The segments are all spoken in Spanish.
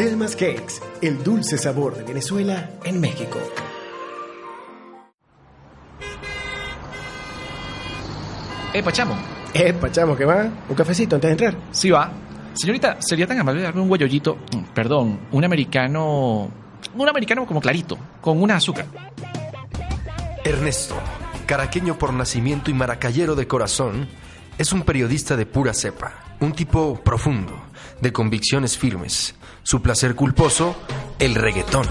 Telmas Cakes, el dulce sabor de Venezuela en México. Eh, Pachamo. Eh, Pachamo, ¿qué va? ¿Un cafecito antes de entrar? Sí va. Señorita, ¿sería tan amable de darme un guayollito? Mm, Perdón, un americano... Un americano como clarito, con una azúcar. Ernesto, caraqueño por nacimiento y maracayero de corazón, es un periodista de pura cepa, un tipo profundo, de convicciones firmes. Su placer culposo, el reggaetón.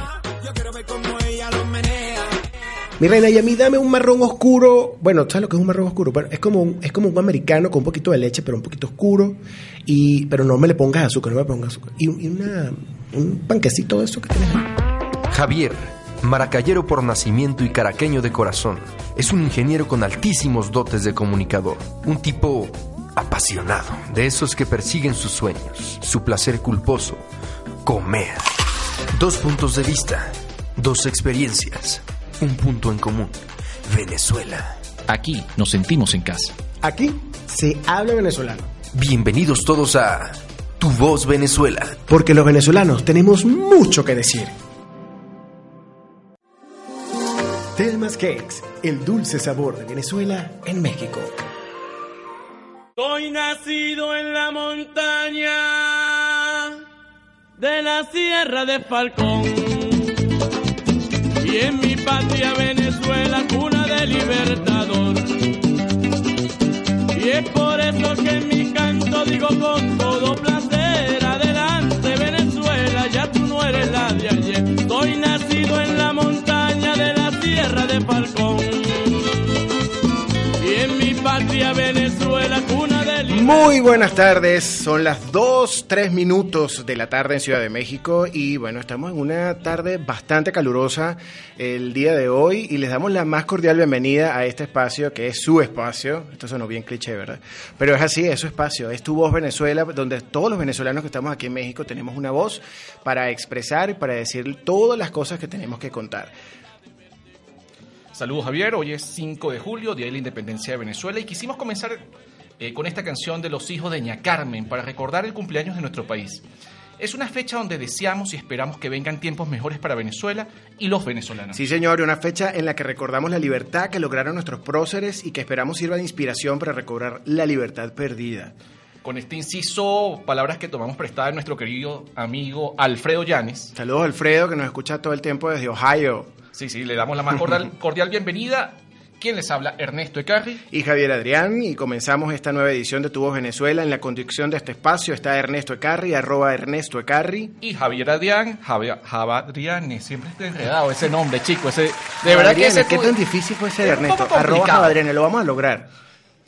Mi reina, y a mí dame un marrón oscuro. Bueno, ¿sabes lo que es un marrón oscuro? Pero es como un, es como un americano con un poquito de leche, pero un poquito oscuro. Y, pero no me le pongas azúcar, no me pongas azúcar. Y, un- y una, un panquecito de eso que tienes ahí. Javier, maracayero por nacimiento y caraqueño de corazón, es un ingeniero con altísimos dotes de comunicador, un tipo apasionado, de esos que persiguen sus sueños, su placer culposo, comer. Dos puntos de vista, dos experiencias, un punto en común, Venezuela. Aquí nos sentimos en casa. Aquí se habla venezolano. Bienvenidos todos a Tu Voz Venezuela. Porque los venezolanos tenemos mucho que decir. Telmas Cakes, el dulce sabor de Venezuela en México. Soy nacido en la montaña de la Sierra de Falcón. Y en mi patria Venezuela, cuna de libertador. Y es por eso que en mi canto digo con todo Muy buenas tardes, son las 2, 3 minutos de la tarde en Ciudad de México y bueno, estamos en una tarde bastante calurosa el día de hoy y les damos la más cordial bienvenida a este espacio que es su espacio, esto sonó bien cliché, ¿verdad? Pero es así, es su espacio, es tu voz Venezuela, donde todos los venezolanos que estamos aquí en México tenemos una voz para expresar y para decir todas las cosas que tenemos que contar. Saludos Javier, hoy es 5 de julio, Día de la Independencia de Venezuela y quisimos comenzar eh, con esta canción de los hijos de Ña Carmen para recordar el cumpleaños de nuestro país. Es una fecha donde deseamos y esperamos que vengan tiempos mejores para Venezuela y los venezolanos. Sí, señor, una fecha en la que recordamos la libertad que lograron nuestros próceres y que esperamos sirva de inspiración para recobrar la libertad perdida. Con este inciso, palabras que tomamos prestadas de nuestro querido amigo Alfredo Llanes. Saludos Alfredo, que nos escucha todo el tiempo desde Ohio. Sí, sí, le damos la más cordial, cordial bienvenida. ¿Quién les habla? Ernesto Ecarri. Y Javier Adrián, y comenzamos esta nueva edición de Tu Voz Venezuela. En la conducción de este espacio está Ernesto Ecarri, arroba Ernesto Ecarri. Y Javier Adrián, Javier Javadriane, siempre está enredado ese nombre, chico, ese, de verdad que ese ¿Qué fue- tan difícil puede ser, Ernesto? Arroba. Javadrián, lo vamos a lograr.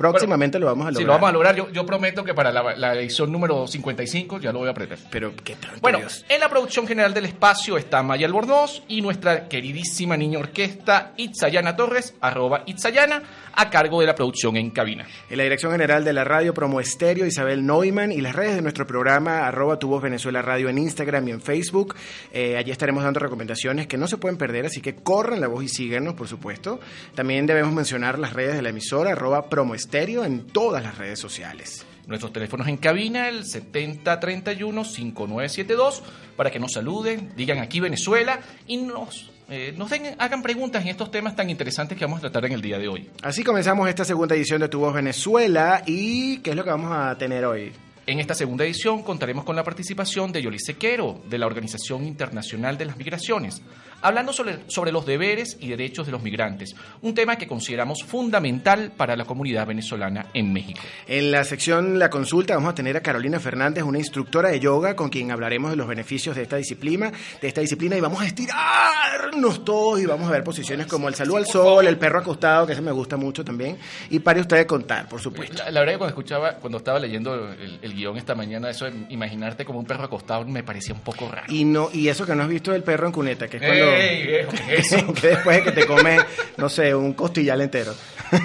Próximamente lo vamos a lograr. Si lo vamos a lograr, yo, yo prometo que para la, la edición número 55 ya lo voy a aprender. Pero, ¿qué tanto, Bueno, Dios? en la producción general del espacio está Maya Albornoz y nuestra queridísima niña orquesta Itzayana Torres, arroba Itzayana, a cargo de la producción en cabina. En la dirección general de la radio Promo Estéreo, Isabel Neumann, y las redes de nuestro programa, arroba Tu Voz Venezuela Radio en Instagram y en Facebook. Eh, allí estaremos dando recomendaciones que no se pueden perder, así que corran la voz y síguenos, por supuesto. También debemos mencionar las redes de la emisora, arroba Promo Estéreo, en todas las redes sociales. Nuestros teléfonos en cabina, el 7031-5972, para que nos saluden, digan aquí Venezuela y nos, eh, nos den, hagan preguntas en estos temas tan interesantes que vamos a tratar en el día de hoy. Así comenzamos esta segunda edición de Tu Voz Venezuela. ¿Y qué es lo que vamos a tener hoy? En esta segunda edición contaremos con la participación de Yolice Quero, de la Organización Internacional de las Migraciones, hablando sobre, sobre los deberes y derechos de los migrantes, un tema que consideramos fundamental para la comunidad venezolana en México. En la sección La Consulta vamos a tener a Carolina Fernández, una instructora de yoga con quien hablaremos de los beneficios de esta disciplina, de esta disciplina y vamos a estirarnos todos y vamos a ver posiciones como el saludo al sol, el perro acostado, que ese me gusta mucho también, y pare usted contar, por supuesto. La, la verdad que cuando escuchaba, cuando estaba leyendo el, el guion esta mañana, eso de imaginarte como un perro acostado me parecía un poco raro. Y no y eso que no has visto el perro en cuneta, que es cuando Ey, viejo, ¿qué es eso? que después de que te comes, no sé, un costillar entero.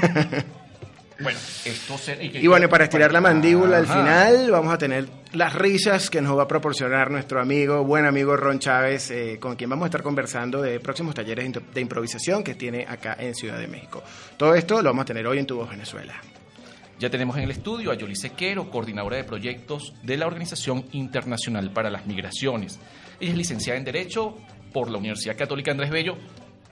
Bueno, esto se- que- Y bueno, para estirar la mandíbula al final, vamos a tener las risas que nos va a proporcionar nuestro amigo, buen amigo Ron Chávez, eh, con quien vamos a estar conversando de próximos talleres de improvisación que tiene acá en Ciudad de México. Todo esto lo vamos a tener hoy en Tu Voz Venezuela. Ya tenemos en el estudio a Yoli Sequero, coordinadora de proyectos de la Organización Internacional para las Migraciones. Ella es licenciada en Derecho por la Universidad Católica Andrés Bello.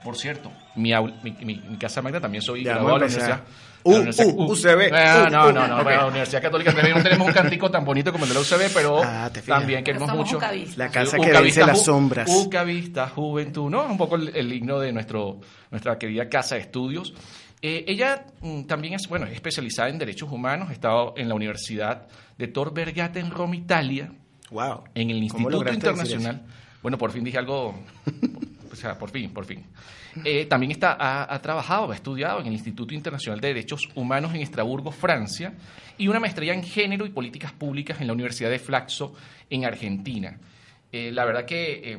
Por cierto, mi, aul- mi, mi- mi casa magna también soy Ya, graduado de la Universidad. empezar. U, la Universidad- U, UCB. Ah, no, no, no, bueno, la Universidad Católica Andrés Bello no tenemos un cantico tan bonito como el de la UCB, pero Ah, también queremos Somos mucho. ucavistas. La casa Sí, que Vista las sombras. Uca Vista Juventud, ¿no? Un poco el, el himno de nuestro, nuestra querida casa de estudios. Eh, ella mm, también es, bueno, es especializada en derechos humanos, ha estado en la Universidad de Tor Vergata en Roma, Italia, Wow. en el ¿Cómo Instituto Internacional. Bueno, por fin dije algo, o sea, por fin, por fin. Eh, también está, ha, trabajado, ha estudiado en el Instituto Internacional de Derechos Humanos en Estrasburgo, Francia, y una maestría en Género y Políticas Públicas en la Universidad de Flaxo, en Argentina. Eh, la verdad que eh,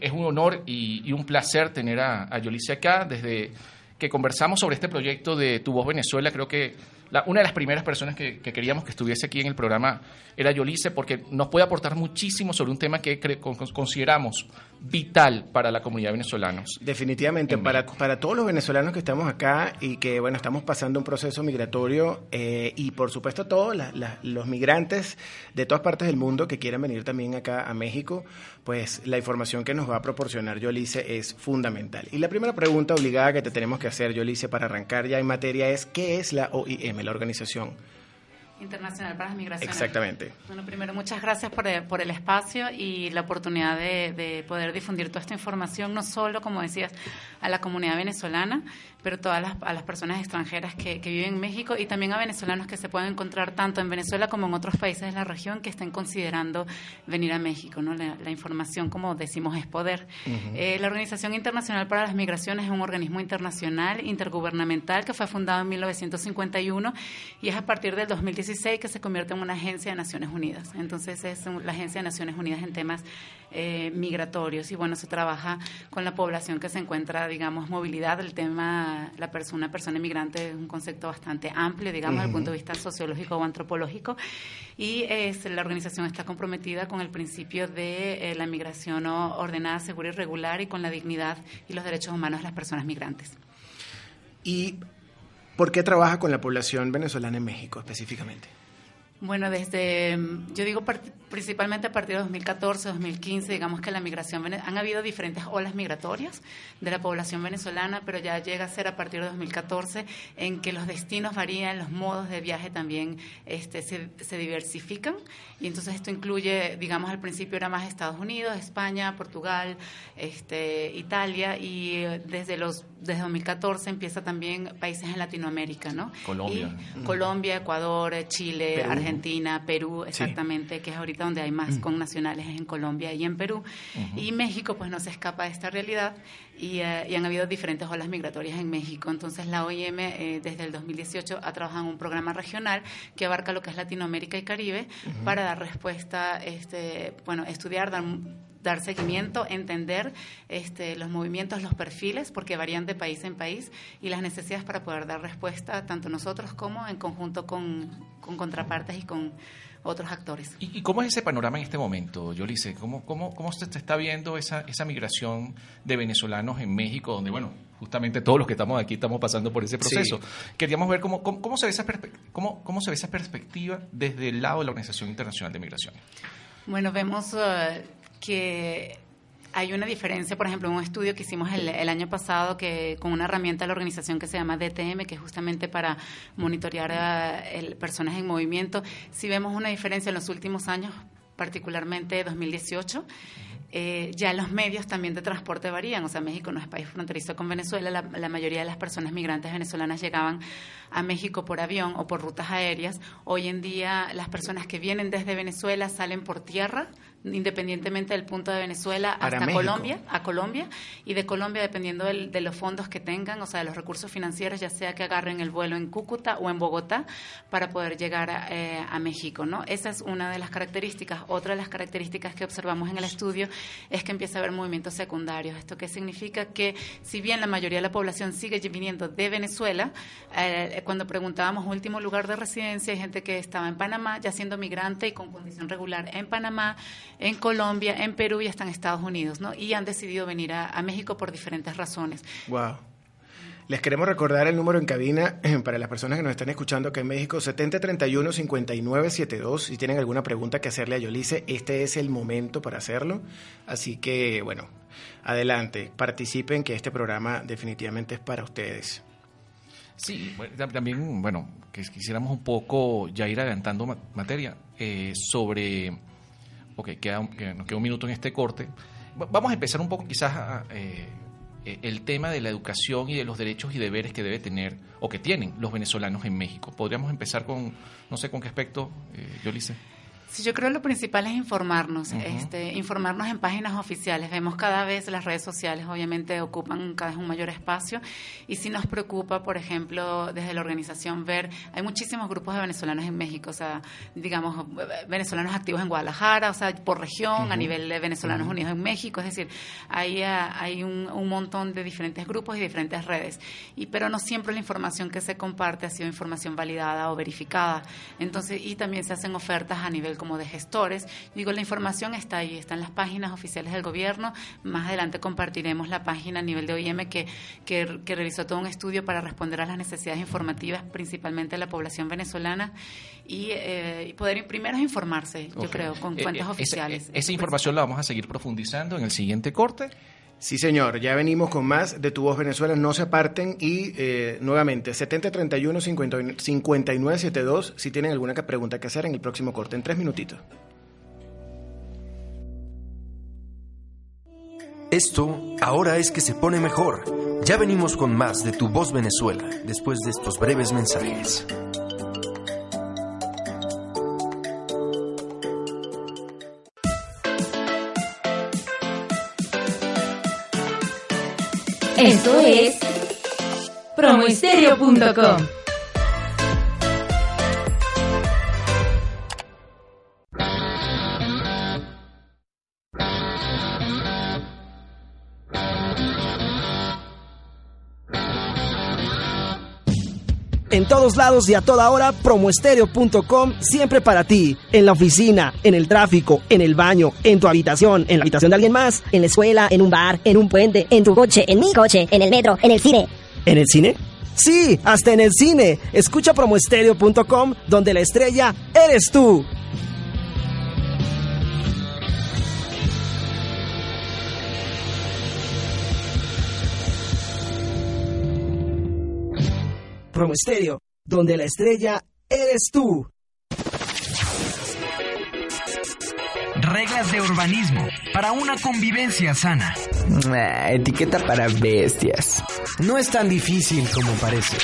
es un honor y, y un placer tener a, a Yolice acá. Desde que conversamos sobre este proyecto de Tu Voz Venezuela, creo que la- una de las primeras personas que, que queríamos que estuviese aquí en el programa era Yolice, porque nos puede aportar muchísimo sobre un tema que consideramos vital para la comunidad venezolana. Definitivamente, En para, todos los venezolanos que estamos acá y que, bueno, estamos pasando un proceso migratorio eh, y, por supuesto, todos la- la- los migrantes de todas partes del mundo que quieran venir también acá a México, pues la información que nos va a proporcionar Yolice es fundamental. Y la primera pregunta obligada que te tenemos que hacer, Yolice, para arrancar ya en materia es, ¿qué es la OIM, la organización? Internacional para las Migraciones. Exactamente. Bueno, primero, muchas gracias por el, por el espacio y la oportunidad de, de poder difundir toda esta información, no solo, como decías, a la comunidad venezolana, pero todas las, a las personas extranjeras que, que viven en México y también a venezolanos que se pueden encontrar tanto en Venezuela como en otros países de la región que estén considerando venir a México. ¿no? La, la información, como decimos, es poder. Eh, la Organización Internacional para las Migraciones es un organismo internacional, intergubernamental, que fue fundado en 1951 y es a partir del 2016 que se convierte en una agencia de Naciones Unidas. Entonces es un- la agencia de Naciones Unidas en temas eh, migratorios y bueno, se trabaja con la población que se encuentra, digamos, movilidad, el tema, la persona, una persona inmigrante es un concepto bastante amplio, digamos, desde el punto de vista sociológico o antropológico y es, la organización está comprometida con el principio de eh, la migración ordenada, segura y regular y con la dignidad y los derechos humanos de las personas migrantes. ¿Y por qué trabaja con la población venezolana en México específicamente? Bueno, desde, mm, yo digo principalmente a partir de 2014, 2015, digamos que la migración, han habido diferentes olas migratorias de la población venezolana, pero ya llega a ser a partir de 2014 en que los destinos varían, los modos de viaje también este, se, se diversifican y entonces esto incluye, digamos, al principio era más Estados Unidos, España, Portugal, este, Italia y eh, desde los desde 2014 empieza también países en Latinoamérica, ¿no? Colombia. Y Colombia, Ecuador, eh, Chile, Perú. Argentina, Perú, exactamente, que es ahorita donde hay más con nacionales es en Colombia y en Perú. Y México pues no se escapa de esta realidad y, eh, y han habido diferentes olas migratorias en México. Entonces la OIM eh, desde el 2018 ha trabajado en un programa regional que abarca lo que es Latinoamérica y Caribe para dar respuesta, este, bueno, estudiar, dar dar seguimiento, entender este, los movimientos, los perfiles, porque varían de país en país, y las necesidades para poder dar respuesta tanto nosotros como en conjunto con, con contrapartes y con otros actores. ¿Y, y cómo es ese panorama en este momento, Yolice? ¿Cómo, cómo, cómo se está viendo esa, esa migración de venezolanos en México, donde, bueno, justamente todos los que estamos aquí estamos pasando por ese proceso? Queríamos ver cómo, cómo, cómo se ve esa perspe- cómo, cómo se ve esa perspectiva desde el lado de la Organización Internacional de Migraciones. Bueno, vemos eh, que hay una diferencia, por ejemplo, en un estudio que hicimos el, el año pasado que con una herramienta de la organización que se llama DTM, que es justamente para monitorear a el, personas en movimiento, si vemos una diferencia en los últimos años, particularmente 2018. Eh, ya los medios también de transporte varían, o sea, México no es país fronterizo con Venezuela, la, la mayoría de las personas migrantes venezolanas llegaban a México por avión o por rutas aéreas. Hoy en día las personas que vienen desde Venezuela salen por tierra, independientemente del punto de Venezuela hasta México. Colombia, a Colombia, y de Colombia dependiendo del- de los fondos que tengan, o sea, de los recursos financieros, ya sea que agarren el vuelo en Cúcuta o en Bogotá para poder llegar a, eh, a México, ¿no? Esa es una de las características. Otra de las características que observamos en el estudio es que empieza a haber movimientos secundarios. ¿Esto qué significa? Que si bien la mayoría de la población sigue viniendo de Venezuela, eh, cuando preguntábamos último lugar de residencia, hay gente que estaba en Panamá, ya siendo migrante y con condición regular en Panamá, en Colombia, en Perú y hasta en Estados Unidos, ¿no? Y han decidido venir a, a México por diferentes razones. Wow. Les queremos recordar el número en cabina para las personas que nos están escuchando acá en México, 7031-5972. Si tienen alguna pregunta que hacerle a Yolice, este es el momento para hacerlo. Así que, bueno, adelante, participen que este programa definitivamente es para ustedes. Sí, también, bueno, que quisiéramos un poco ya ir adelantando materia eh, sobre, ok, queda, que nos queda un minuto en este corte. Vamos a empezar un poco quizás. Eh, eh, el tema de la educación y de los derechos y deberes que debe tener o que tienen los venezolanos en México. Podríamos empezar con, no sé con qué aspecto, eh, Yolice. Sí, yo creo que lo principal es informarnos, este, informarnos en páginas oficiales. Vemos cada vez las redes sociales, obviamente, ocupan cada vez un mayor espacio. Y sí nos preocupa, por ejemplo, desde la organización ver, hay muchísimos grupos de venezolanos en México, o sea, digamos, venezolanos activos en Guadalajara, o sea, por región, a nivel de venezolanos unidos en México, es decir, hay, ah, hay un, un, montón de diferentes grupos y diferentes redes, y pero no siempre la información que se comparte ha sido información validada o verificada. Entonces, y también se hacen ofertas a nivel como de gestores. Digo, la información está ahí, está en las páginas oficiales del gobierno. Más adelante compartiremos la página a nivel de OIM que, que, realizó todo un estudio para responder a las necesidades informativas, principalmente de la población venezolana, y, eh, poder primero informarse, yo creo, con eh, fuentes eh, oficiales. Esa, información la vamos a seguir profundizando en el siguiente corte. Sí, señor, ya venimos con más de Tu Voz Venezuela, no se aparten y eh, nuevamente 7031-5972 si tienen alguna pregunta que hacer en el próximo corte, en tres minutitos. Esto ahora es que se pone mejor. Ya venimos con más de Tu Voz Venezuela después de estos breves mensajes. Esto es promoestereo.com. En todos lados y a toda hora, promoestereo.com siempre para ti. En la oficina, en el tráfico, en el baño, en tu habitación, en la habitación de alguien más, en la escuela, en un bar, en un puente, en tu coche, en mi coche, en el metro, en el cine. ¿En el cine? Sí, hasta en el cine. Escucha promoestereo.com donde la estrella eres tú. Promo donde la estrella eres tú. Reglas de urbanismo para una convivencia sana. etiqueta para bestias. No es tan difícil como parece.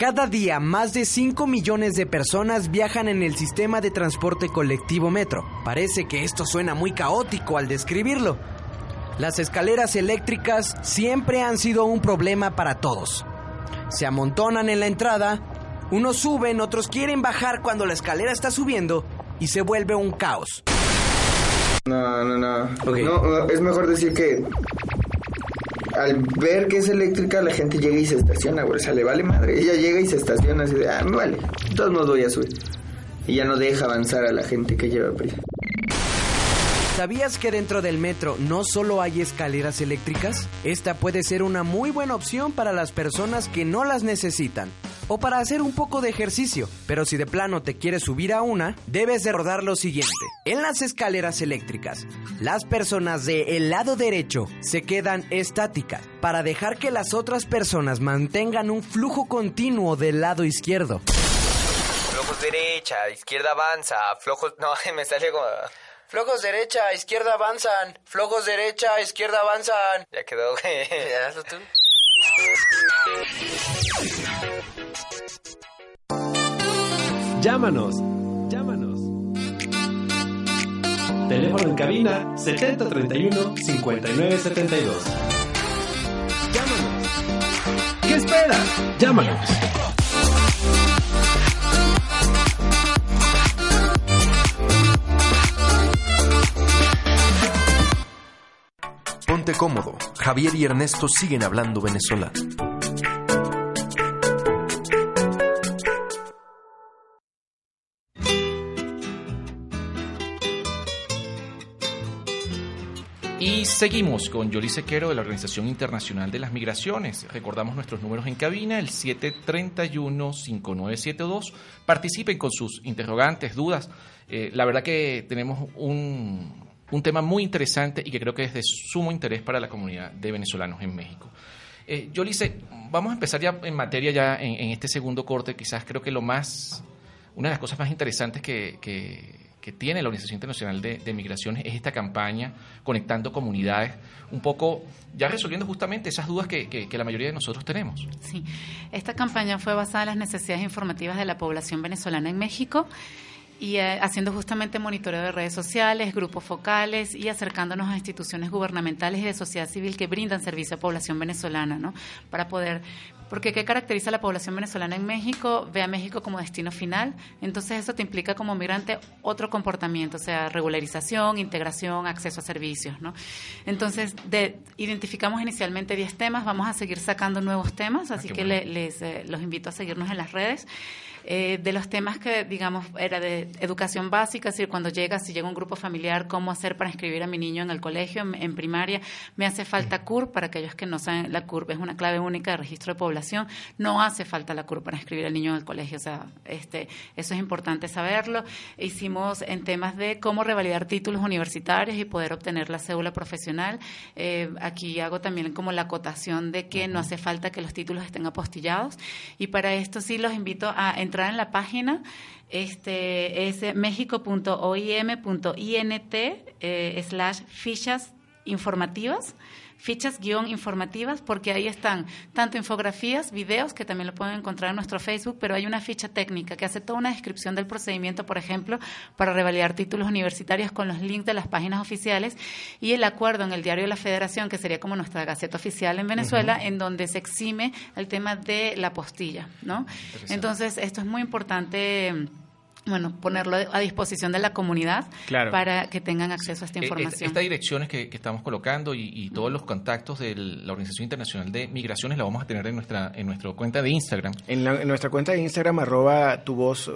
Cada día más de 5 millones de personas viajan en el sistema de transporte colectivo metro. Parece que esto suena muy caótico al describirlo. Las escaleras eléctricas siempre han sido un problema para todos se amontonan en la entrada, unos suben, otros quieren bajar cuando la escalera está subiendo y se vuelve un caos. No, no, no. No, es mejor decir que al ver que es eléctrica, la gente llega y se estaciona, güey. O sea, le vale madre. Ella llega y se estaciona así de, ah, me vale. De todos modos voy a subir. Y ya no deja avanzar a la gente que lleva prisa. ¿Sabías que dentro del metro no solo hay escaleras eléctricas? Esta puede ser una muy buena opción para las personas que no las necesitan o para hacer un poco de ejercicio. Pero si de plano te quieres subir a una, debes de rodar lo siguiente. En las escaleras eléctricas, las personas del lado derecho se quedan estáticas para dejar que las otras personas mantengan un flujo continuo del lado izquierdo. Flojos derecha, izquierda avanza, flojos... No, me sale como... Flojos derecha, izquierda avanzan. Flojos derecha, izquierda avanzan. Ya quedó, güey. Hazlo tú. Llámanos. Llámanos. Teléfono en cabina 7031 5972. Llámanos. ¿Qué esperas? Llámanos. Ponte cómodo. Javier y Ernesto siguen hablando venezolano. Y seguimos con Yoli Sequero de la Organización Internacional de las Migraciones. Recordamos nuestros números en cabina, el 731-5972. Participen con sus interrogantes, dudas. Eh, la verdad que tenemos un, un, tema muy interesante y que creo que es de sumo interés para la comunidad de venezolanos en México. Eh, Yolice, vamos a empezar ya en materia, ya en, este segundo corte. Quizás creo que lo más, una de las cosas más interesantes que, que tiene la Organización Internacional de, de, Migraciones es esta campaña conectando comunidades, un poco ya resolviendo justamente esas dudas que, que, que, la mayoría de nosotros tenemos. Sí, esta campaña fue basada en las necesidades informativas de la población venezolana en México y eh, haciendo justamente monitoreo de redes sociales, grupos focales y acercándonos a instituciones gubernamentales y de sociedad civil que brindan servicio a población venezolana, ¿no? Para poder porque ¿qué caracteriza a la población venezolana en México? Ve a México como destino final, entonces eso te implica como migrante otro comportamiento, o sea, regularización, integración, acceso a servicios, ¿no? Entonces, de, identificamos inicialmente 10 temas, vamos a seguir sacando nuevos temas, así ah, que bueno. le, les eh, los invito a seguirnos en las redes. Eh, de los temas que, digamos, era de educación básica, es decir, cuando llega, si llega un grupo familiar, cómo hacer para inscribir a mi niño en el colegio, en, en primaria. Me hace falta CUR, para aquellos que no saben, la CUR es una clave única de registro de población. No hace falta la CUR para inscribir al niño en el colegio, o sea, este, eso es importante saberlo. Hicimos en temas de cómo revalidar títulos universitarios y poder obtener la cédula profesional. Eh, aquí hago también como la acotación de que no hace falta que los títulos estén apostillados. Y para esto sí los invito a entrar en la página, este es mexico.oim.int eh, slash fichas informativas fichas guion informativas, porque ahí están tanto infografías, videos, que también lo pueden encontrar en nuestro Facebook, pero hay una ficha técnica que hace toda una descripción del procedimiento, por ejemplo, para revalidar títulos universitarios con los links de las páginas oficiales y el acuerdo en el Diario de la Federación, que sería como nuestra gaceta oficial en Venezuela, uh -huh. en donde se exime el tema de la postilla, ¿no? Entonces, esto es muy importante bueno, ponerlo a disposición de la comunidad claro. para que tengan acceso a esta información. Estas direcciones que, que estamos colocando y, y, todos los contactos de la Organización Internacional de Migraciones la vamos a tener en nuestra en nuestra cuenta de Instagram. En, la, en nuestra cuenta de Instagram, arroba tu voz,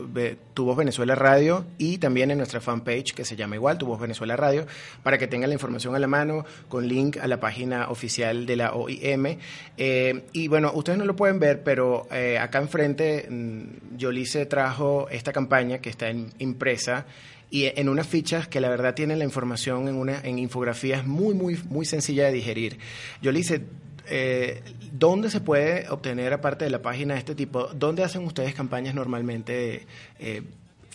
tu voz Venezuela Radio y también en nuestra fanpage que se llama igual, tu voz Venezuela Radio, para que tengan la información a la mano con link a la página oficial de la OIM. Eh, y bueno, ustedes no lo pueden ver, pero eh, acá enfrente mm, Yolice trajo esta campaña que está en, impresa y en unas fichas que la verdad tienen la información en una en infografías muy muy muy sencilla de digerir. Yo le hice eh, ¿dónde se puede obtener aparte de la página de este tipo? ¿Dónde hacen ustedes campañas normalmente eh,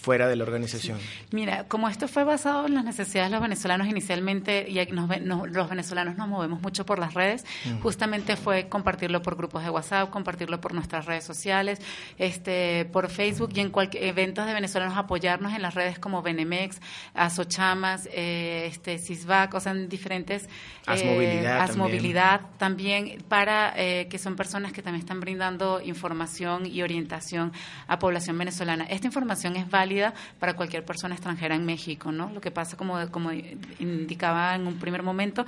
fuera de la organización? Sí. Mira, como esto fue basado en las necesidades de los venezolanos inicialmente, y nos, nos, los venezolanos nos movemos mucho por las redes, mm. justamente fue compartirlo por grupos de WhatsApp, compartirlo por nuestras redes sociales, este, por Facebook y en cualquier eventos de venezolanos apoyarnos en las redes como Benemex, Asochamas, eh, este, Cisbac, o sea, en diferentes... Asmovilidad, eh, Asmovilidad también, también para eh, que son personas que también están brindando información y orientación a población venezolana. Esta información es válida para cualquier persona extranjera en México, ¿no? Lo que pasa, como, como indicaba en un primer momento,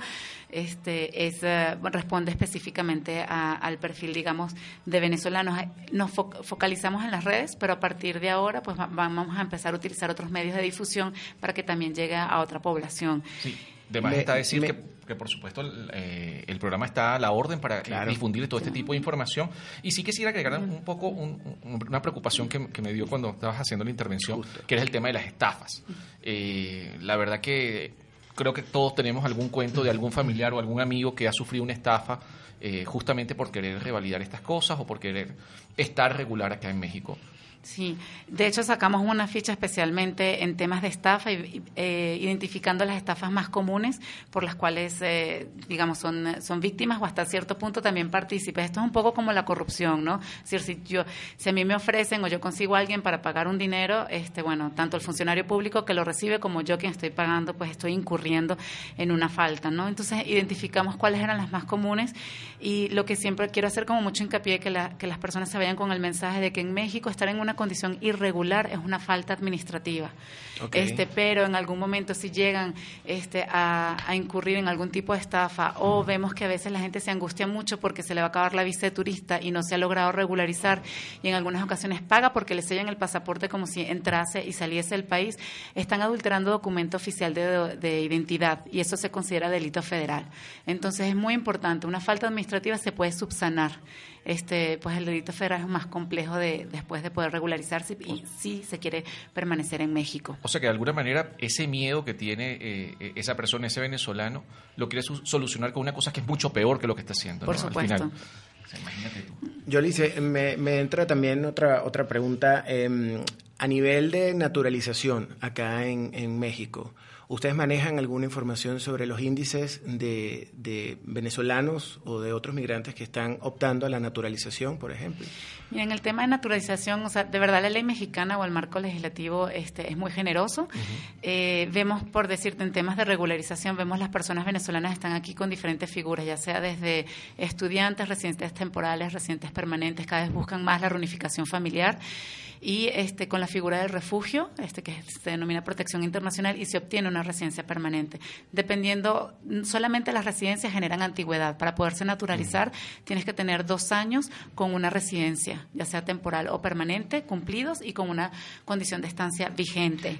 este, es, uh, responde específicamente a, al perfil, digamos, de venezolanos. Nos fo focalizamos en las redes, pero a partir de ahora, pues vamos a empezar a utilizar otros medios de difusión para que también llegue a otra población. Sí. De más está decir me, que, que, por supuesto, el, eh, el, programa está a la orden para claro. difundir todo este tipo de información. Y sí quisiera agregar un poco un, una preocupación que, que, me dio cuando estabas haciendo la intervención, Justo. que es el tema de las estafas. Eh, la verdad que creo que todos tenemos algún cuento de algún familiar o algún amigo que ha sufrido una estafa eh, justamente por querer revalidar estas cosas o por querer estar regular acá en México. Sí, de hecho sacamos una ficha especialmente en temas de estafa, eh, identificando las estafas más comunes por las cuales, eh, digamos, son, son víctimas o hasta cierto punto también partícipes. Esto es un poco como la corrupción, ¿no? Es decir, si, yo, si a mí me ofrecen o yo consigo a alguien para pagar un dinero, este, bueno, tanto el funcionario público que lo recibe como yo quien estoy pagando, pues estoy incurriendo en una falta, ¿no? Entonces identificamos cuáles eran las más comunes y lo que siempre quiero hacer como mucho hincapié que, la, que las personas se vayan con el mensaje de que en México estar en una una condición irregular, es una falta administrativa. Este, pero en algún momento si llegan este, a, a incurrir en algún tipo de estafa o vemos que a veces la gente se angustia mucho porque se le va a acabar la visa de turista y no se ha logrado regularizar y en algunas ocasiones paga porque le sellan el pasaporte como si entrase y saliese del país, están adulterando documento oficial de, de identidad y eso se considera delito federal. Entonces es muy importante, una falta administrativa se puede subsanar. Este, pues el delito federal es más complejo de, después de poder regularizarse y si se quiere permanecer en México. O sea que de alguna manera ese miedo que tiene eh, esa persona, ese venezolano, lo quiere solucionar con una cosa que es mucho peor que lo que está haciendo. Por ¿no? Al supuesto. final. O sea, imagínate tú. Yo le hice, me, me entra también otra, otra pregunta. eh, a nivel de naturalización acá en, en México, ¿ustedes manejan alguna información sobre los índices de, de venezolanos o de otros migrantes que están optando a la naturalización, por ejemplo? Mira, en el tema de naturalización, o sea, de verdad la ley mexicana o el marco legislativo este, es muy generoso. Eh, vemos, por decirte, en temas de regularización, vemos las personas venezolanas están aquí con diferentes figuras, ya sea desde estudiantes, residentes temporales, residentes permanentes, cada vez buscan más la reunificación familiar y este con la figura del refugio, este que se denomina protección internacional y se obtiene una residencia permanente. Dependiendo, solamente las residencias generan antigüedad. Para poderse naturalizar tienes que tener dos años con una residencia, ya sea temporal o permanente, cumplidos y con una condición de estancia vigente.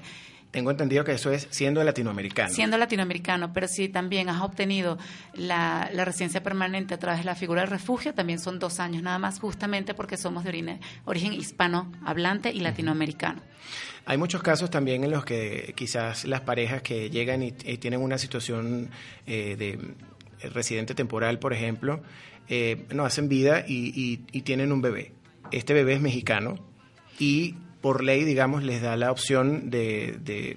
Tengo entendido que eso es siendo latinoamericano. Siendo latinoamericano, pero si también has obtenido la, la residencia permanente a través de la figura del refugio, también son dos años nada más, justamente porque somos de orine- origen hispano hablante y latinoamericano. Hay muchos casos también en los que quizás las parejas que llegan y, y tienen una situación eh, de residente temporal, por ejemplo, eh, no hacen vida y, y- y tienen un bebé. Este bebé es mexicano y por ley, digamos, les da la opción de, de-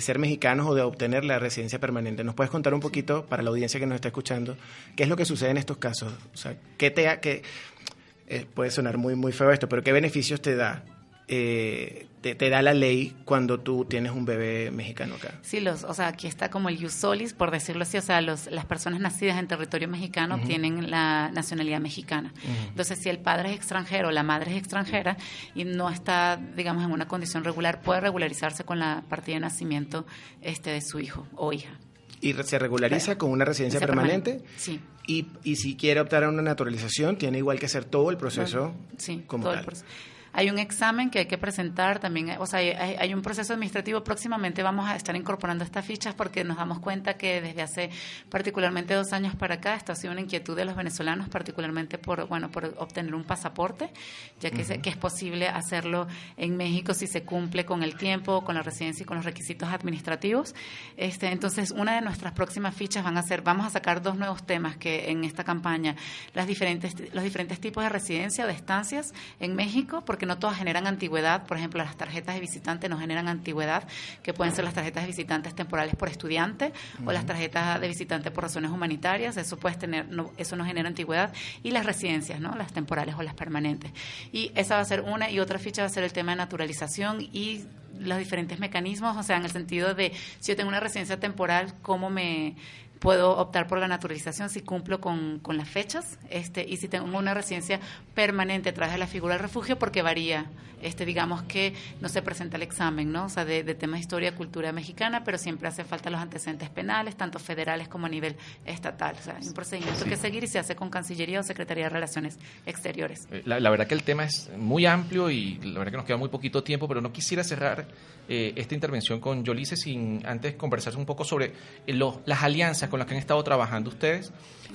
ser mexicanos o de obtener la residencia permanente. ¿Nos puedes contar un poquito, para la audiencia que nos está escuchando, qué es lo que sucede en estos casos? O sea, ¿qué te ha- eh, puede sonar muy, muy feo esto, pero ¿qué beneficios te da? Eh, te, te da la ley cuando tú tienes un bebé mexicano acá. Sí, los, o sea, aquí está como el solis, por decirlo así, o sea, los, las personas nacidas en territorio mexicano Ujú. tienen la nacionalidad mexicana. Entonces, si el padre es extranjero, la madre es extranjera y no está, digamos, en una condición regular, puede regularizarse con la partida de nacimiento este de su hijo o hija. Y se regulariza con una residencia permanente. permanente, sí. Y, y si quiere optar a una naturalización, tiene igual que hacer todo el proceso Sí, como todo el tal. proceso. Hay un examen que hay que presentar también, o sea, hay, hay un proceso administrativo. Próximamente vamos a estar incorporando estas fichas porque nos damos cuenta que desde hace particularmente dos años para acá, esto ha sido una inquietud de los venezolanos, particularmente por, bueno, por obtener un pasaporte, ya que, se- que es posible hacerlo en México si se cumple con el tiempo, con la residencia y con los requisitos administrativos. Este, entonces, una de nuestras próximas fichas van a ser, vamos a sacar dos nuevos temas que en esta campaña, las diferentes, los diferentes tipos de residencia o de estancias en México, porque no todas generan antigüedad. Por ejemplo, las tarjetas de visitante no generan antigüedad, que pueden ser las tarjetas de visitantes temporales por estudiante o las tarjetas de visitante por razones humanitarias. Eso puede tener, no, eso no genera antigüedad. Y las residencias, ¿no? Las temporales o las permanentes. Y esa va a ser una y otra ficha va a ser el tema de naturalización y los diferentes mecanismos, o sea, en el sentido de si yo tengo una residencia temporal, cómo me puedo optar por la naturalización si cumplo con, con las fechas este y si tengo una residencia permanente a través de la figura del refugio porque varía este digamos que no se presenta el examen no o sea de, de temas de historia cultura mexicana pero siempre hace falta los antecedentes penales tanto federales como a nivel estatal. O sea hay un procedimiento Sí. que seguir y se hace con cancillería o secretaría de relaciones exteriores. Eh, La, la verdad que el tema es muy amplio y la verdad que nos queda muy poquito tiempo, pero no quisiera cerrar eh, esta intervención con Yolice sin antes conversar un poco sobre eh, lo- las alianzas con las que han estado trabajando ustedes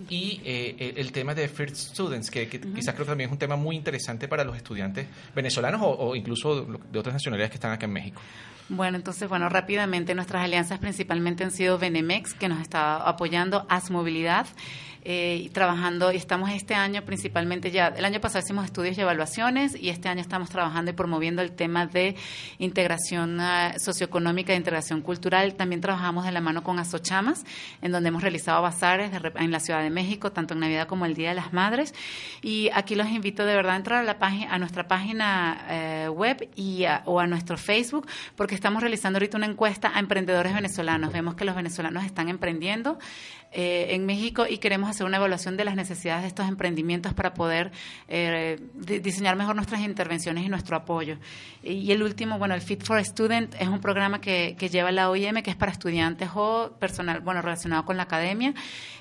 y eh, el, tema de First Students, que, que Ujú. quizás creo que también es un tema muy interesante para los estudiantes venezolanos o, o incluso de otras nacionalidades que están acá en México. Bueno, entonces, bueno, rápidamente nuestras alianzas principalmente han sido Benemex, que nos está apoyando, As Movilidad, eh, trabajando, y estamos este año principalmente ya, el año pasado hicimos estudios y evaluaciones, y este año estamos trabajando y promoviendo el tema de integración ah, socioeconómica e integración cultural. También trabajamos de la mano con Asochamas, en donde hemos realizado bazares en la Ciudad de México, tanto en Navidad como el Día de las Madres. Y aquí los invito de verdad a entrar a, la página, a nuestra página eh, web y a- o a nuestro Facebook, porque estamos realizando ahorita una encuesta a emprendedores venezolanos. Vemos que los venezolanos están emprendiendo eh, en México y queremos hacer una evaluación de las necesidades de estos emprendimientos para poder eh, diseñar mejor nuestras intervenciones y nuestro apoyo. Y el último, bueno, el Fit for Student es un programa que, que lleva la OIM, que es para estudiantes o personal, bueno, relacionado con la academia.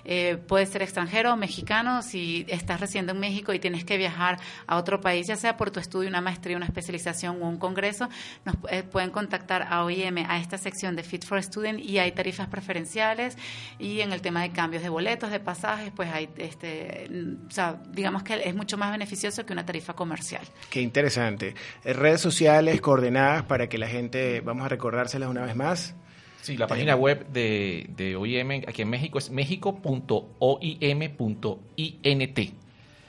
Eh, puede ser extranjero mexicano. Si estás residiendo en México y tienes que viajar a otro país, ya sea por tu estudio, una maestría, una especialización o un congreso, nos eh, pueden contactar a OIM a esta sección de Fit for Student y hay tarifas preferenciales y en el tema de cambios de boletos, de pasajes, pues hay, este, o sea, digamos que es mucho más beneficioso que una tarifa comercial. Qué interesante. Eh, redes sociales coordenadas para que la gente, vamos a recordárselas una vez más. Sí, la página web de, de OIM aquí en México es mexico.oim.int.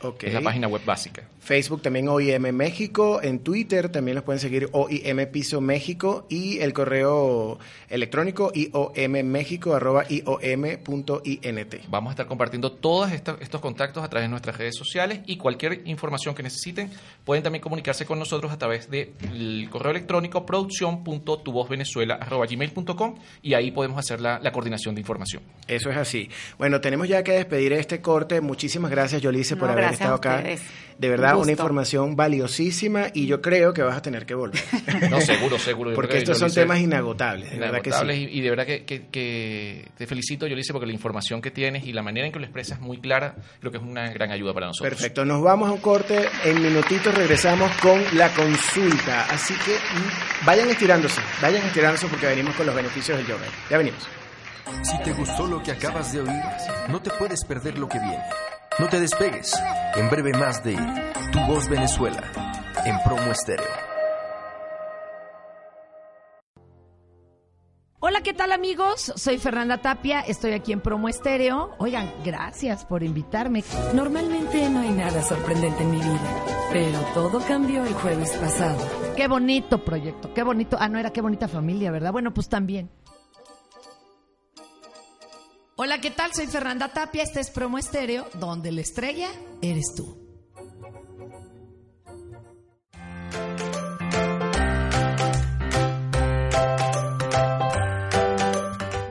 Okay. Es la página web básica. Facebook también OIM México, en Twitter también los pueden seguir OIM Piso México y el correo electrónico iommexico arroba iom.int. Vamos a estar compartiendo todos estos, contactos a través de nuestras redes sociales y cualquier información que necesiten pueden también comunicarse con nosotros a través del correo electrónico producción.tuvozvenezuela.gmail.com y ahí podemos hacer la, la, coordinación de información. Eso es así. Bueno, tenemos ya que despedir este corte. Muchísimas gracias, Yolice, por haber estado acá. De verdad, una información valiosísima y yo creo que vas a tener que volver. No, seguro, seguro. porque estos son temas innagotables, de verdad que sí. y, de verdad que, te felicito, yo hice porque la información que tienes y la manera en que lo expresas muy clara, creo que es una gran ayuda para nosotros. Perfecto, nos vamos a un corte, en minutitos regresamos con la consulta, así que mm, vayan estirándose, vayan estirándose porque venimos con los beneficios del yoga. Ya venimos. Si te gustó lo que acabas de oír, no te puedes perder lo que viene. No te despegues. En breve más de Tu Voz Venezuela en Promo Estéreo. Hola, ¿qué tal amigos? Soy Fernanda Tapia, estoy aquí en Promo Estéreo. Oigan, gracias por invitarme. Normalmente no hay nada sorprendente en mi vida, pero todo cambió el jueves pasado. Qué bonito proyecto, qué bonito. Ah, no era qué bonita familia, ¿verdad? Bueno, pues también. Hola, ¿qué tal? Soy Fernanda Tapia, este es Promo Estéreo, donde la estrella eres tú.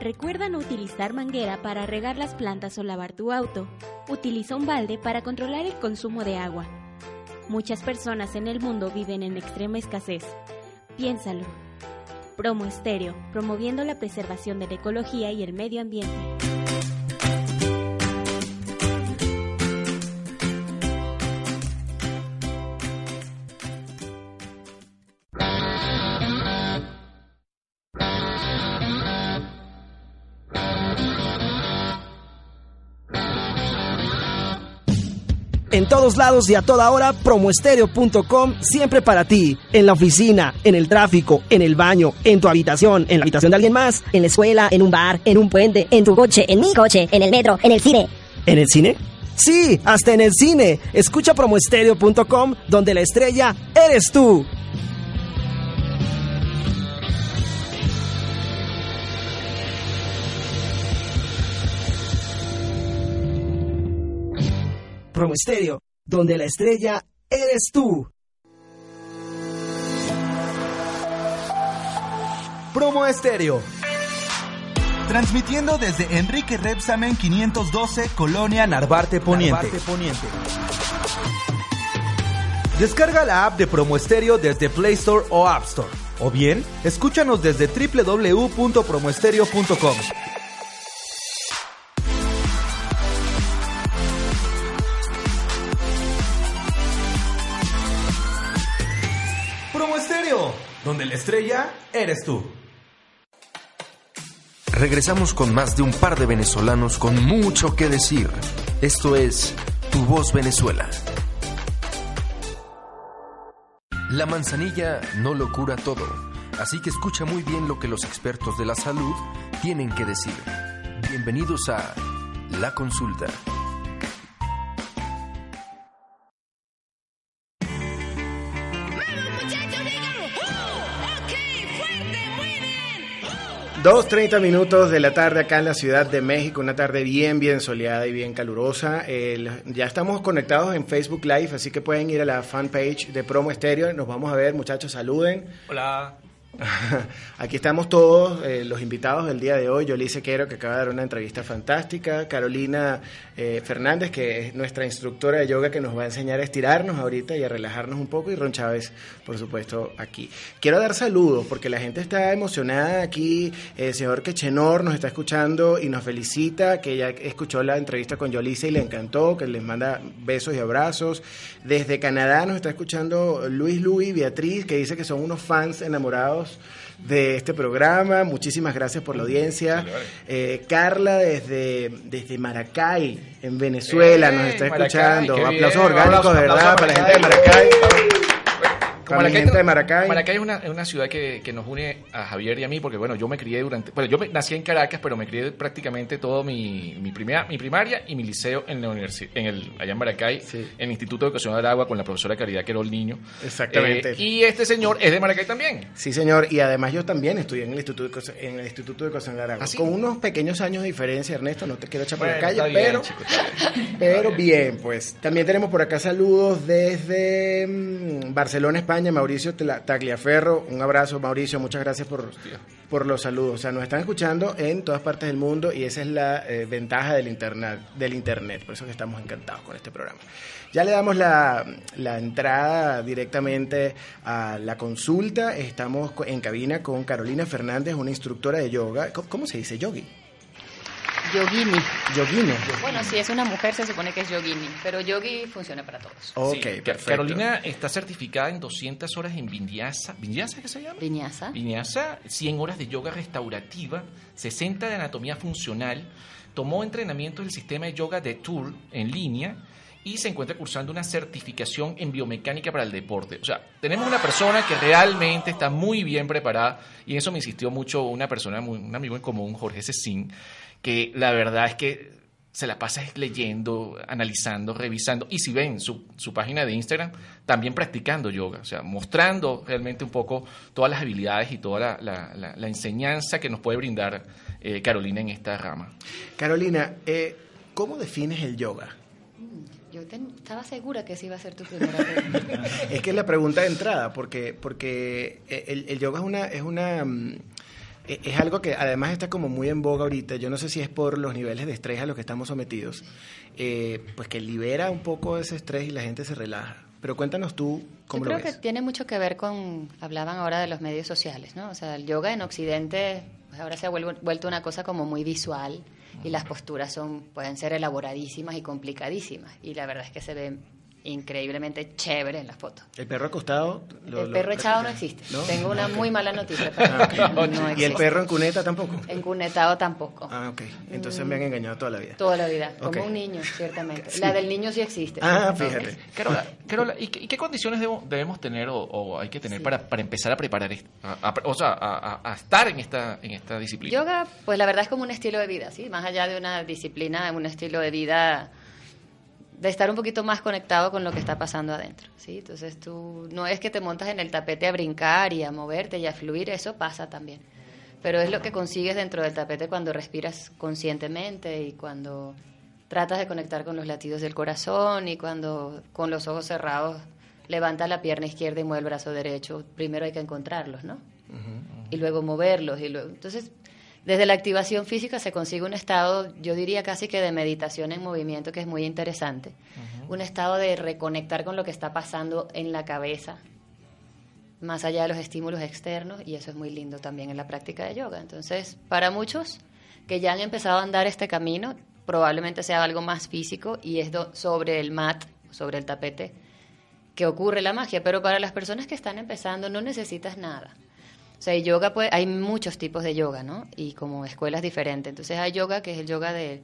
Recuerda no utilizar manguera para regar las plantas o lavar tu auto. Utiliza un balde para controlar el consumo de agua. Muchas personas en el mundo viven en extrema escasez. Piénsalo. Promo Estéreo, promoviendo la preservación de la ecología y el medio ambiente. En todos lados y a toda hora, promoestereo.com siempre para ti. En la oficina, en el tráfico, en el baño, en tu habitación, en la habitación de alguien más, en la escuela, en un bar, en un puente, en tu coche, en mi coche, en el metro, en el cine. ¿En el cine? Sí, hasta en el cine. Escucha promoestereo.com donde la estrella eres tú. Promo Estéreo, donde la estrella eres tú. Promo Estéreo. Transmitiendo desde Enrique Repsamen 512, Colonia Narvarte Poniente. Poniente. Descarga la app de Promo Estéreo desde Play Store o App Store. O bien, escúchanos desde www.promoestereo.com. estrella eres tú. Regresamos con más de un par de venezolanos con mucho que decir. Esto es Tu Voz Venezuela. La manzanilla no lo cura todo, así que escucha muy bien lo que los expertos de la salud tienen que decir. Bienvenidos a La Consulta. 2.30 minutos de la tarde acá en la Ciudad de México, una tarde bien, bien soleada y bien calurosa. ya estamos conectados en Facebook Live, así que pueden ir a la fanpage de Promo Estéreo. Nos vamos a ver, muchachos, saluden. Hola. Aquí estamos todos, eh, los invitados del día de hoy. Yolice Quero, que acaba de dar una entrevista fantástica. Carolina eh, Fernández, que es nuestra instructora de yoga, que nos va a enseñar a estirarnos ahorita y a relajarnos un poco. Y Ron Chávez, por supuesto, aquí. Quiero dar saludos porque la gente está emocionada aquí. El señor Quechenor nos está escuchando y nos felicita, que ya escuchó la entrevista con Yolice y le encantó, que les manda besos y abrazos. Desde Canadá nos está escuchando Luis Luis Beatriz, que dice que son unos fans enamorados de este programa. Muchísimas gracias por la audiencia. Eh, Carla desde, desde Maracay, en Venezuela, nos está Maracay, escuchando. Aplausos orgánicos, de verdad, para la gente de Maracay. Maracay. De es una, es una ciudad que, que nos une a Javier y a mí, porque bueno, yo me crié durante, bueno, yo me- nací en Caracas, pero me crié prácticamente todo mi, mi, primera, mi primaria y mi liceo en la universidad, en el, allá en Maracay, en el Instituto de Educación del Agua con la profesora Caridad Querol Niño. Exactamente. Eh, y este señor es de Maracay también. Sí, señor. Y además yo también estudié en el Instituto de, en el Instituto de Educación de Aragua. ¿Ah, sí? Con unos pequeños años de diferencia, Ernesto, no te quiero echar por la calle, bien, pero, pero bien, pues. También tenemos por acá saludos desde mm, Barcelona, España, Mauricio Tla- Tagliaferro. Un abrazo, Mauricio, muchas gracias por, por los saludos. O sea, nos están escuchando en todas partes del mundo y esa es la eh, ventaja del internet, del internet. Por eso que estamos encantados con este programa. Ya le damos la, la entrada directamente a la consulta. Estamos en cabina con Carolina Fernández, una instructora de yoga. ¿Cómo, cómo se dice? Yogi. Yogini. Yogini. Bueno, si es una mujer se supone que es yogini, pero yogi funciona para todos. Ok, Sí, perfecto. Carolina está certificada en 200 horas en Vinyasa. ¿Vinyasa qué se llama? Vinyasa. Vinyasa, 100 horas de yoga restaurativa, 60 de anatomía funcional. Tomó entrenamiento del sistema de yoga de Tour en línea y se encuentra cursando una certificación en biomecánica para el deporte. O sea, tenemos una persona que realmente está muy bien preparada y en eso me insistió mucho una persona, muy- un amigo en común, Jorge Cecín, que la verdad es que se la pasa es leyendo, analizando, revisando. Y si ven su, su página de Instagram, también practicando yoga, o sea, mostrando realmente un poco todas las habilidades y toda la, la- la- la enseñanza que nos puede brindar eh, Carolina en esta rama. Carolina, eh, ¿cómo defines el yoga? Yo ten- estaba segura que esa iba a ser tu primera pregunta. Es que es la pregunta de entrada, porque, porque eh, el, el yoga es una, es una mm, es algo que además está como muy en boga ahorita. Yo no sé si es por los niveles de estrés a los que estamos sometidos, eh, pues que libera un poco ese estrés y la gente se relaja. Pero cuéntanos tú cómo Yo lo creo ves. que tiene mucho que ver con, hablaban ahora de los medios sociales, ¿no? O sea, el yoga en Occidente pues ahora se ha vuelto una cosa como muy visual y las posturas son pueden ser elaboradísimas y complicadísimas y la verdad es que se ve increíblemente chévere en las fotos. El perro acostado. lo- el lo- perro echado no existe. ¿No? Tengo una Ok. muy mala noticia Ah, para. No ¿Y el perro en cuneta tampoco? Encunetado tampoco. Ah, ok. Entonces me han engañado toda la vida. Toda la vida, como un niño, ciertamente. Sí. La del niño sí existe. Ah, fíjate. Carola, Carola, ¿y, qué, y qué condiciones debo- debemos tener o, o hay que tener para, para empezar a preparar, esto? A- a- o sea, a, a- a estar en esta, en esta disciplina? Yoga, pues la verdad es como un estilo de vida, ¿sí? Más allá de una disciplina, un estilo de vida de estar un poquito más conectado con lo que está pasando adentro, ¿sí? Entonces tú no es que te montas en el tapete a brincar y a moverte y a fluir, eso pasa también. Pero es lo que consigues dentro del tapete cuando respiras conscientemente y cuando tratas de conectar con los latidos del corazón y cuando con los ojos cerrados levantas la pierna izquierda y mueve el brazo derecho. Primero hay que encontrarlos, ¿no? y luego moverlos. Y luego, entonces, desde la activación física se consigue un estado, yo diría casi que de meditación en movimiento, que es muy interesante. Un estado de reconectar con lo que está pasando en la cabeza, más allá de los estímulos externos, y eso es muy lindo también en la práctica de yoga. Entonces, para muchos que ya han empezado a andar este camino, probablemente sea algo más físico y es do- sobre el mat, sobre el tapete, que ocurre la magia. Pero para las personas que están empezando, no necesitas nada. Sea, yoga, pues, hay muchos tipos de yoga, ¿no? Y como escuelas diferentes. Entonces hay yoga que es el yoga de,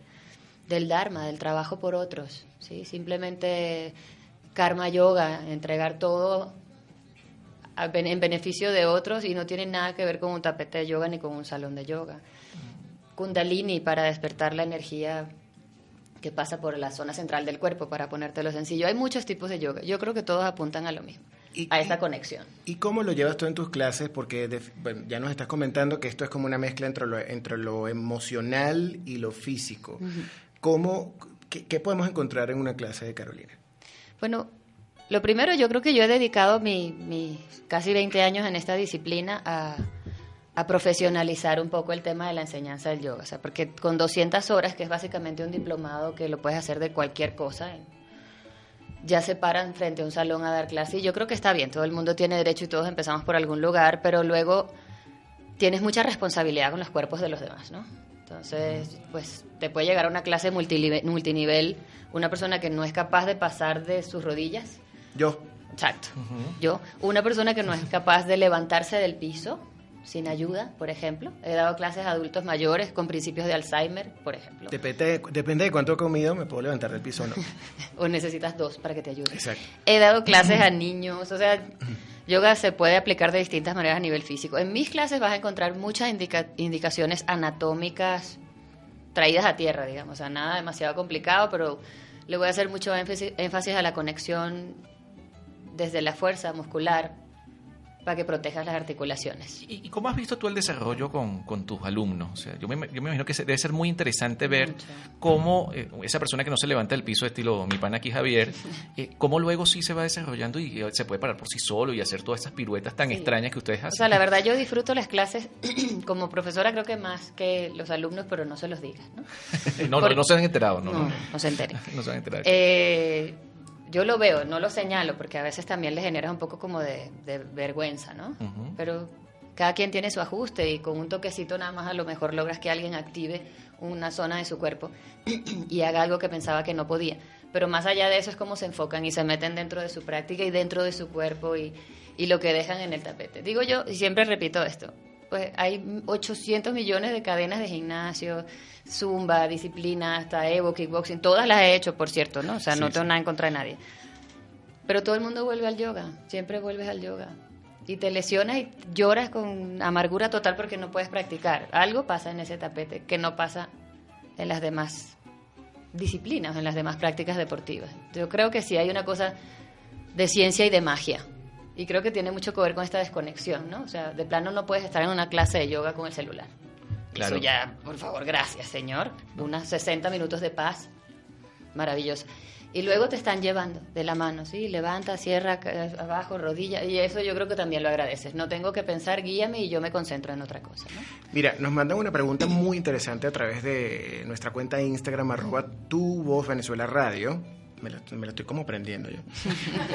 del Dharma, del trabajo por otros, ¿sí? Simplemente karma yoga, entregar todo en beneficio de otros y no tiene nada que ver con un tapete de yoga ni con un salón de yoga. Kundalini para despertar la energía que pasa por la zona central del cuerpo, para ponértelo sencillo. Hay muchos tipos de yoga. Yo creo que todos apuntan a lo mismo, a esta conexión. ¿Y cómo lo llevas tú en tus clases? Porque de- bueno, ya nos estás comentando que esto es como una mezcla entre lo, entre lo emocional y lo físico. ¿Cómo, qué, qué podemos encontrar en una clase de Carolina? Bueno, Lo primero, yo creo que yo he dedicado mis mi casi 20 años en esta disciplina a, a profesionalizar un poco el tema de la enseñanza del yoga. O sea, porque con 200 horas, que es básicamente un diplomado que lo puedes hacer de cualquier cosa, ya se paran frente a un salón a dar clase. Y yo creo que está bien, todo el mundo tiene derecho y todos empezamos por algún lugar, pero luego tienes mucha responsabilidad con los cuerpos de los demás, ¿no? Entonces, pues te puede llegar a una clase multinivel, multinivel una persona que no es capaz de pasar de sus rodillas. Yo. Exacto. Yo. Una persona que no es capaz de levantarse del piso sin ayuda, por ejemplo. He dado clases a adultos mayores con principios de Alzheimer, por ejemplo. Depende, depende de cuánto he comido, me puedo levantar del piso o no. o necesitas dos para que te ayude. Exacto. He dado clases a niños, o sea, yoga se puede aplicar de distintas maneras a nivel físico. En mis clases vas a encontrar muchas indicaciones anatómicas traídas a tierra, digamos, o sea, nada demasiado complicado, pero le voy a hacer mucho énfasis, énfasis a la conexión desde la fuerza muscular para que protejas las articulaciones. ¿Y, cómo has visto tú el desarrollo con, con tus alumnos? O sea, yo, me, yo me imagino que debe ser muy interesante ver cómo eh, esa persona que no se levanta del piso, estilo mi pan aquí Javier, eh, cómo luego sí se va desarrollando y se puede parar por sí solo y hacer todas esas piruetas tan extrañas que ustedes hacen. O sea, la verdad yo disfruto las clases como profesora creo que más que los alumnos, pero no se los digas, ¿no? no, no, se han enterado, ¿no? No, no, se enteren. no se han enterado. Eh, yo lo veo, no lo señalo, porque a veces también le genera un poco como de, vergüenza, ¿no? Pero cada quien tiene su ajuste y con un toquecito nada más a lo mejor logras que alguien active una zona de su cuerpo y haga algo que pensaba que no podía. Pero más allá de eso es como se enfocan y se meten dentro de su práctica y dentro de su cuerpo y, y lo que dejan en el tapete. Digo yo, y siempre repito esto, pues hay 800 millones de cadenas de gimnasio, zumba, disciplina, hasta Evo, kickboxing, todas las he hecho, por cierto, ¿no? O sea, no tengo nada en contra de nadie. Pero todo el mundo vuelve al yoga, siempre vuelves al yoga. Y te lesionas y lloras con amargura total porque no puedes practicar. Algo pasa en ese tapete que no pasa en las demás disciplinas, en las demás prácticas deportivas. Yo creo que sí hay una cosa de ciencia y de magia. Y creo que tiene mucho que ver con esta desconexión, ¿no? O sea, de plano no puedes estar en una clase de yoga con el celular. Eso ya, por favor, gracias, Señor. Unos 60 minutos de paz. Maravilloso. Y luego te están llevando de la mano, ¿sí? Levanta, cierra, abajo, rodilla. Y eso yo creo que también lo agradeces. No tengo que pensar, guíame y yo me concentro en otra cosa, ¿no? Mira, nos mandan una pregunta muy interesante a través de nuestra cuenta de Instagram, arroba tu voz Venezuela Radio. Me la, me estoy como aprendiendo yo.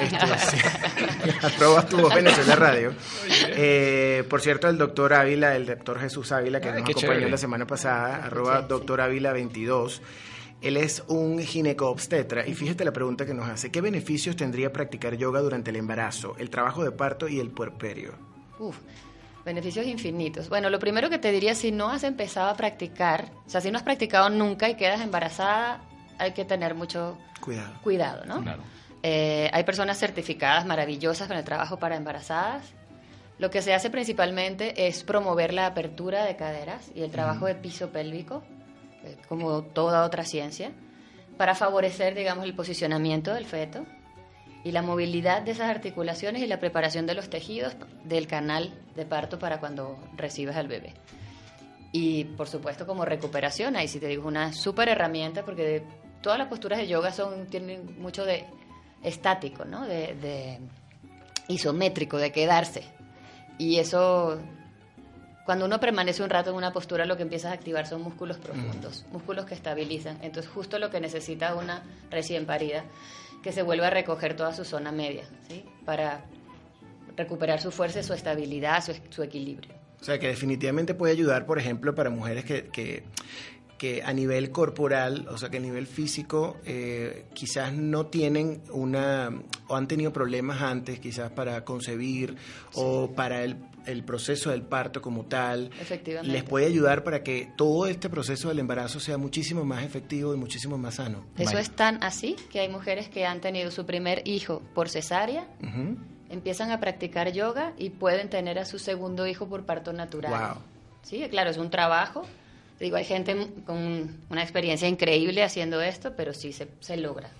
Este, arroba tu voz Venezuela Radio. Eh, por cierto, el doctor Ávila, el doctor Jesús Ávila, que nos acompañó la semana pasada, arroba doctor Ávila 22. Él es un gineco-obstetra y fíjate la pregunta que nos hace. ¿Qué beneficios tendría practicar yoga durante el embarazo, el trabajo de parto y el puerperio? Uf, beneficios infinitos. Bueno, lo primero que te diría, si no has empezado a practicar, o sea, si no has practicado nunca y quedas embarazada, hay que tener mucho cuidado, cuidado ¿no? Eh, hay personas certificadas maravillosas con el trabajo para embarazadas. Lo que se hace principalmente es promover la apertura de caderas y el trabajo de piso pélvico, eh, como toda otra ciencia, para favorecer, digamos, el posicionamiento del feto y la movilidad de esas articulaciones y la preparación de los tejidos del canal de parto para cuando recibes al bebé. Y por supuesto como recuperación, ahí sí te digo, una súper herramienta porque todas las posturas de yoga son, tienen mucho de estático, ¿no? De, isométrico, de quedarse. Y eso, cuando uno permanece un rato en una postura, lo que empiezas a activar son músculos profundos, músculos que estabilizan. Entonces, justo lo que necesita una recién parida, que se vuelva a recoger toda su zona media, ¿sí? Para recuperar su fuerza, su estabilidad, su, equilibrio. O sea, que definitivamente puede ayudar, por ejemplo, para mujeres que, que que a nivel corporal, o sea que a nivel físico, eh, quizás no tienen una, o han tenido problemas antes, quizás para concebir o para el, el, proceso del parto como tal. Les puede ayudar para que todo este proceso del embarazo sea muchísimo más efectivo y muchísimo más sano. Eso es tan así que hay mujeres que han tenido su primer hijo por cesárea. Empiezan a practicar yoga y pueden tener a su segundo hijo por parto natural. Sí, claro, es un trabajo, Digo, hay gente con una experiencia increíble haciendo esto, pero sí se, se logra.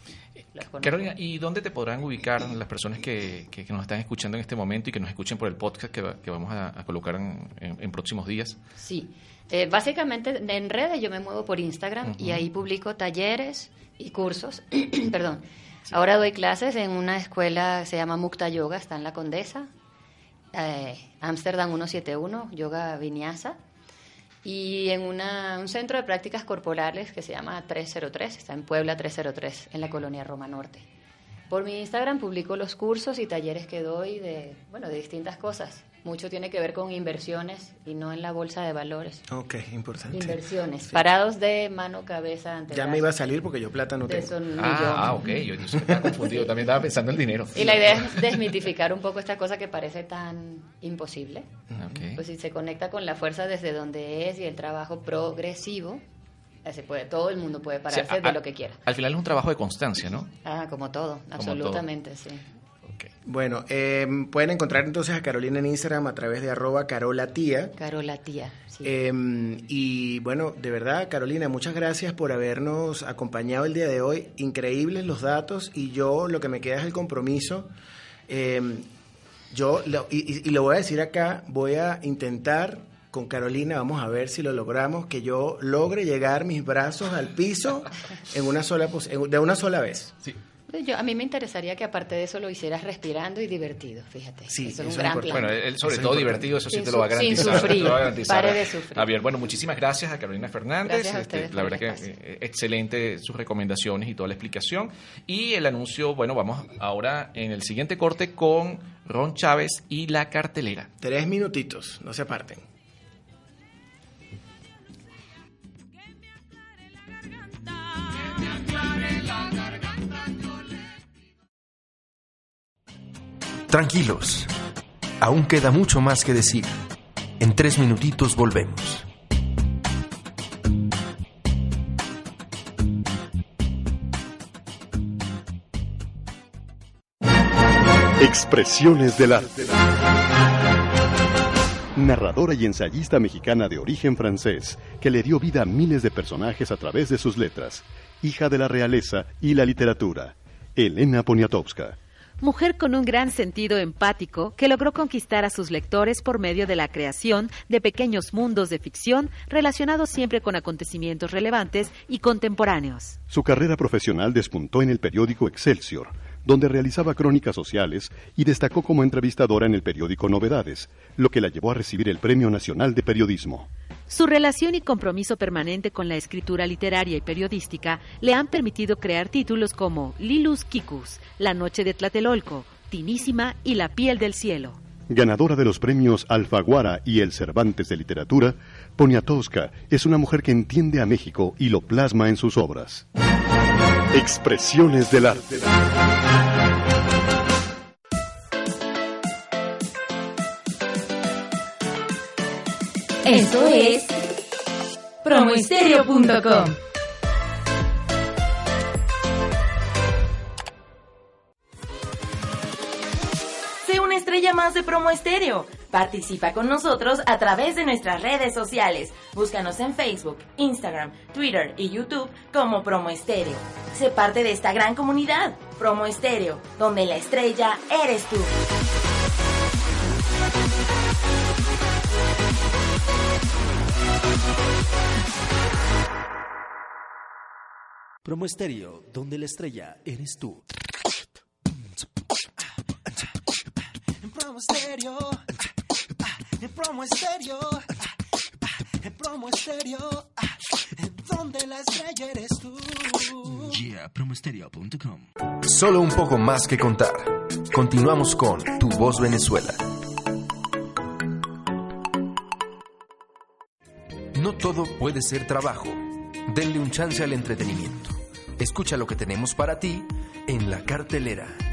Carolina, ¿y dónde te podrán ubicar las personas que, que, nos están escuchando en este momento y que nos escuchen por el podcast que, que vamos a, colocar en, próximos días? Sí, eh, básicamente en redes yo me muevo por Instagram y ahí publico talleres y cursos, perdón, Ahora doy clases en una escuela que se llama Mukta Yoga, está en la Condesa, eh, Amsterdam 171, Yoga Vinyasa, y en una, un centro de prácticas corporales que se llama 303, está en Puebla 303, en la colonia Roma Norte. Por mi Instagram publico los cursos y talleres que doy de, bueno, de distintas cosas. Mucho tiene que ver con inversiones y no en la bolsa de valores. Ok, importante. Inversiones, parados de mano, cabeza, ante Ya me iba a salir porque yo plata no tengo. Ah, ah, ok, yo, estaba confundido, también estaba pensando en dinero. Y la idea es desmitificar un poco esta cosa que parece tan imposible. Ok. Pues si se conecta con la fuerza desde donde es y el trabajo progresivo, se puede, todo el mundo puede O sea, pararse a- de lo que quiera. Al final es un trabajo de constancia, ¿no? Ah, como todo, absolutamente, sí. Bueno, eh, pueden encontrar entonces a Carolina en Instagram a través de arroba carolatía. Carola tía, sí. Eh, y bueno, de verdad, Carolina, muchas gracias por habernos acompañado el día de hoy. Increíbles los datos y yo lo que me queda es el compromiso. Eh, yo, lo- y, y- lo voy a decir acá, voy a intentar con Carolina, vamos a ver si lo logramos, que yo logre llegar mis brazos al piso en una sola, de una sola vez. Pues Yo, a mí me interesaría que aparte de eso lo hicieras respirando y divertido, fíjate. Sí, eso es un gran plan. Bueno, él sobre Eso todo divertido, eso sí te lo va a su- sin garantizar. sufrir. te lo va a garantizar. Pare de sufrir. Javier, bueno, muchísimas gracias a Carolina Fernández. Gracias a Este, la verdad que espacio. eh, excelente sus recomendaciones y toda la explicación. Y el anuncio, bueno, vamos ahora en el siguiente corte con Ron Chávez y la cartelera. Tres minutitos, no se aparten. Tranquilos, aún queda mucho más que decir. En tres minutitos volvemos. Expresiones del arte. Narradora y ensayista mexicana de origen francés, que le dio vida a miles de personajes a través de sus letras, hija de la realeza y la literatura, Elena Poniatowska. Mujer con un gran sentido empático que logró conquistar a sus lectores por medio de la creación de pequeños mundos de ficción relacionados siempre con acontecimientos relevantes y contemporáneos. Su carrera profesional despuntó en el periódico Excelsior, donde realizaba crónicas sociales y destacó como entrevistadora en el periódico Novedades, lo que la llevó a recibir el Premio Nacional de Periodismo. Su relación y compromiso permanente con la escritura literaria y periodística le han permitido crear títulos como Lilus Kikus, La Noche de Tlatelolco, Tinísima y La Piel del Cielo. Ganadora de los premios Alfaguara y el Cervantes de Literatura, Poniatowska es una mujer que entiende a México y lo plasma en sus obras. Expresiones del arte. Esto es promoestereo.com. estrella más de Promo Estéreo. Participa con nosotros a través de nuestras redes sociales. Búscanos en Facebook, Instagram, Twitter y YouTube como Promo Estéreo. Sé parte de esta gran comunidad, Promo Estéreo, donde la estrella eres tú. Promo Estéreo, donde la estrella eres tú. Promo estéreo, ah, en promo estéreo, ah, en promo estéreo, ah, donde la estrella eres tú. Yeah, promoestereo.com. Solo un poco más que contar. Continuamos con Tu Voz Venezuela. No todo puede ser trabajo. Denle un chance al entretenimiento. Escucha lo que tenemos para ti en la cartelera.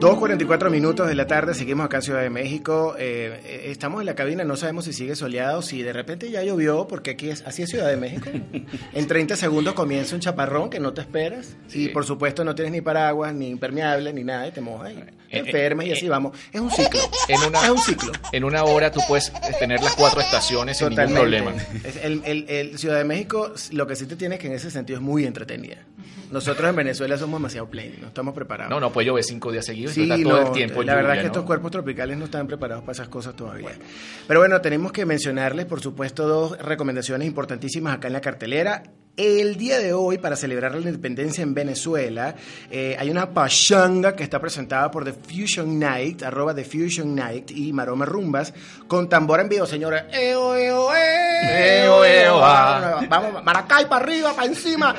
2.44 minutos de la tarde, seguimos acá en Ciudad de México. Eh, eh, estamos en la cabina, no sabemos si sigue soleado, si de repente ya llovió, porque aquí es, así es Ciudad de México. En 30 segundos comienza un chaparrón que no te esperas. Y por supuesto no tienes ni paraguas, ni impermeable, ni nada, y te mojas y te enfermas y así vamos. Es un ciclo. En una, es un ciclo. En una hora tú puedes tener las cuatro estaciones sin ningún problema. Es el, el- el Ciudad de México, lo que sí te tiene es que en ese sentido es muy entretenida. Nosotros en Venezuela somos demasiado plain, no estamos preparados. No, no puede llover cinco días seguidos Sí, y está todo no, el tiempo la verdad es que ¿no? estos cuerpos tropicales no están preparados para esas cosas todavía. Pero bueno, tenemos que mencionarles, por supuesto, dos recomendaciones importantísimas acá en la cartelera. El día de hoy, para celebrar la independencia en Venezuela, eh, hay una pachanga que está presentada por The Fusion Night, arroba The Fusion Night y Maroma Rumbas, con tambor en vivo, señores. Eo, eo, eo, Eo, eo, ah. Vamos, Maracay para arriba, para encima.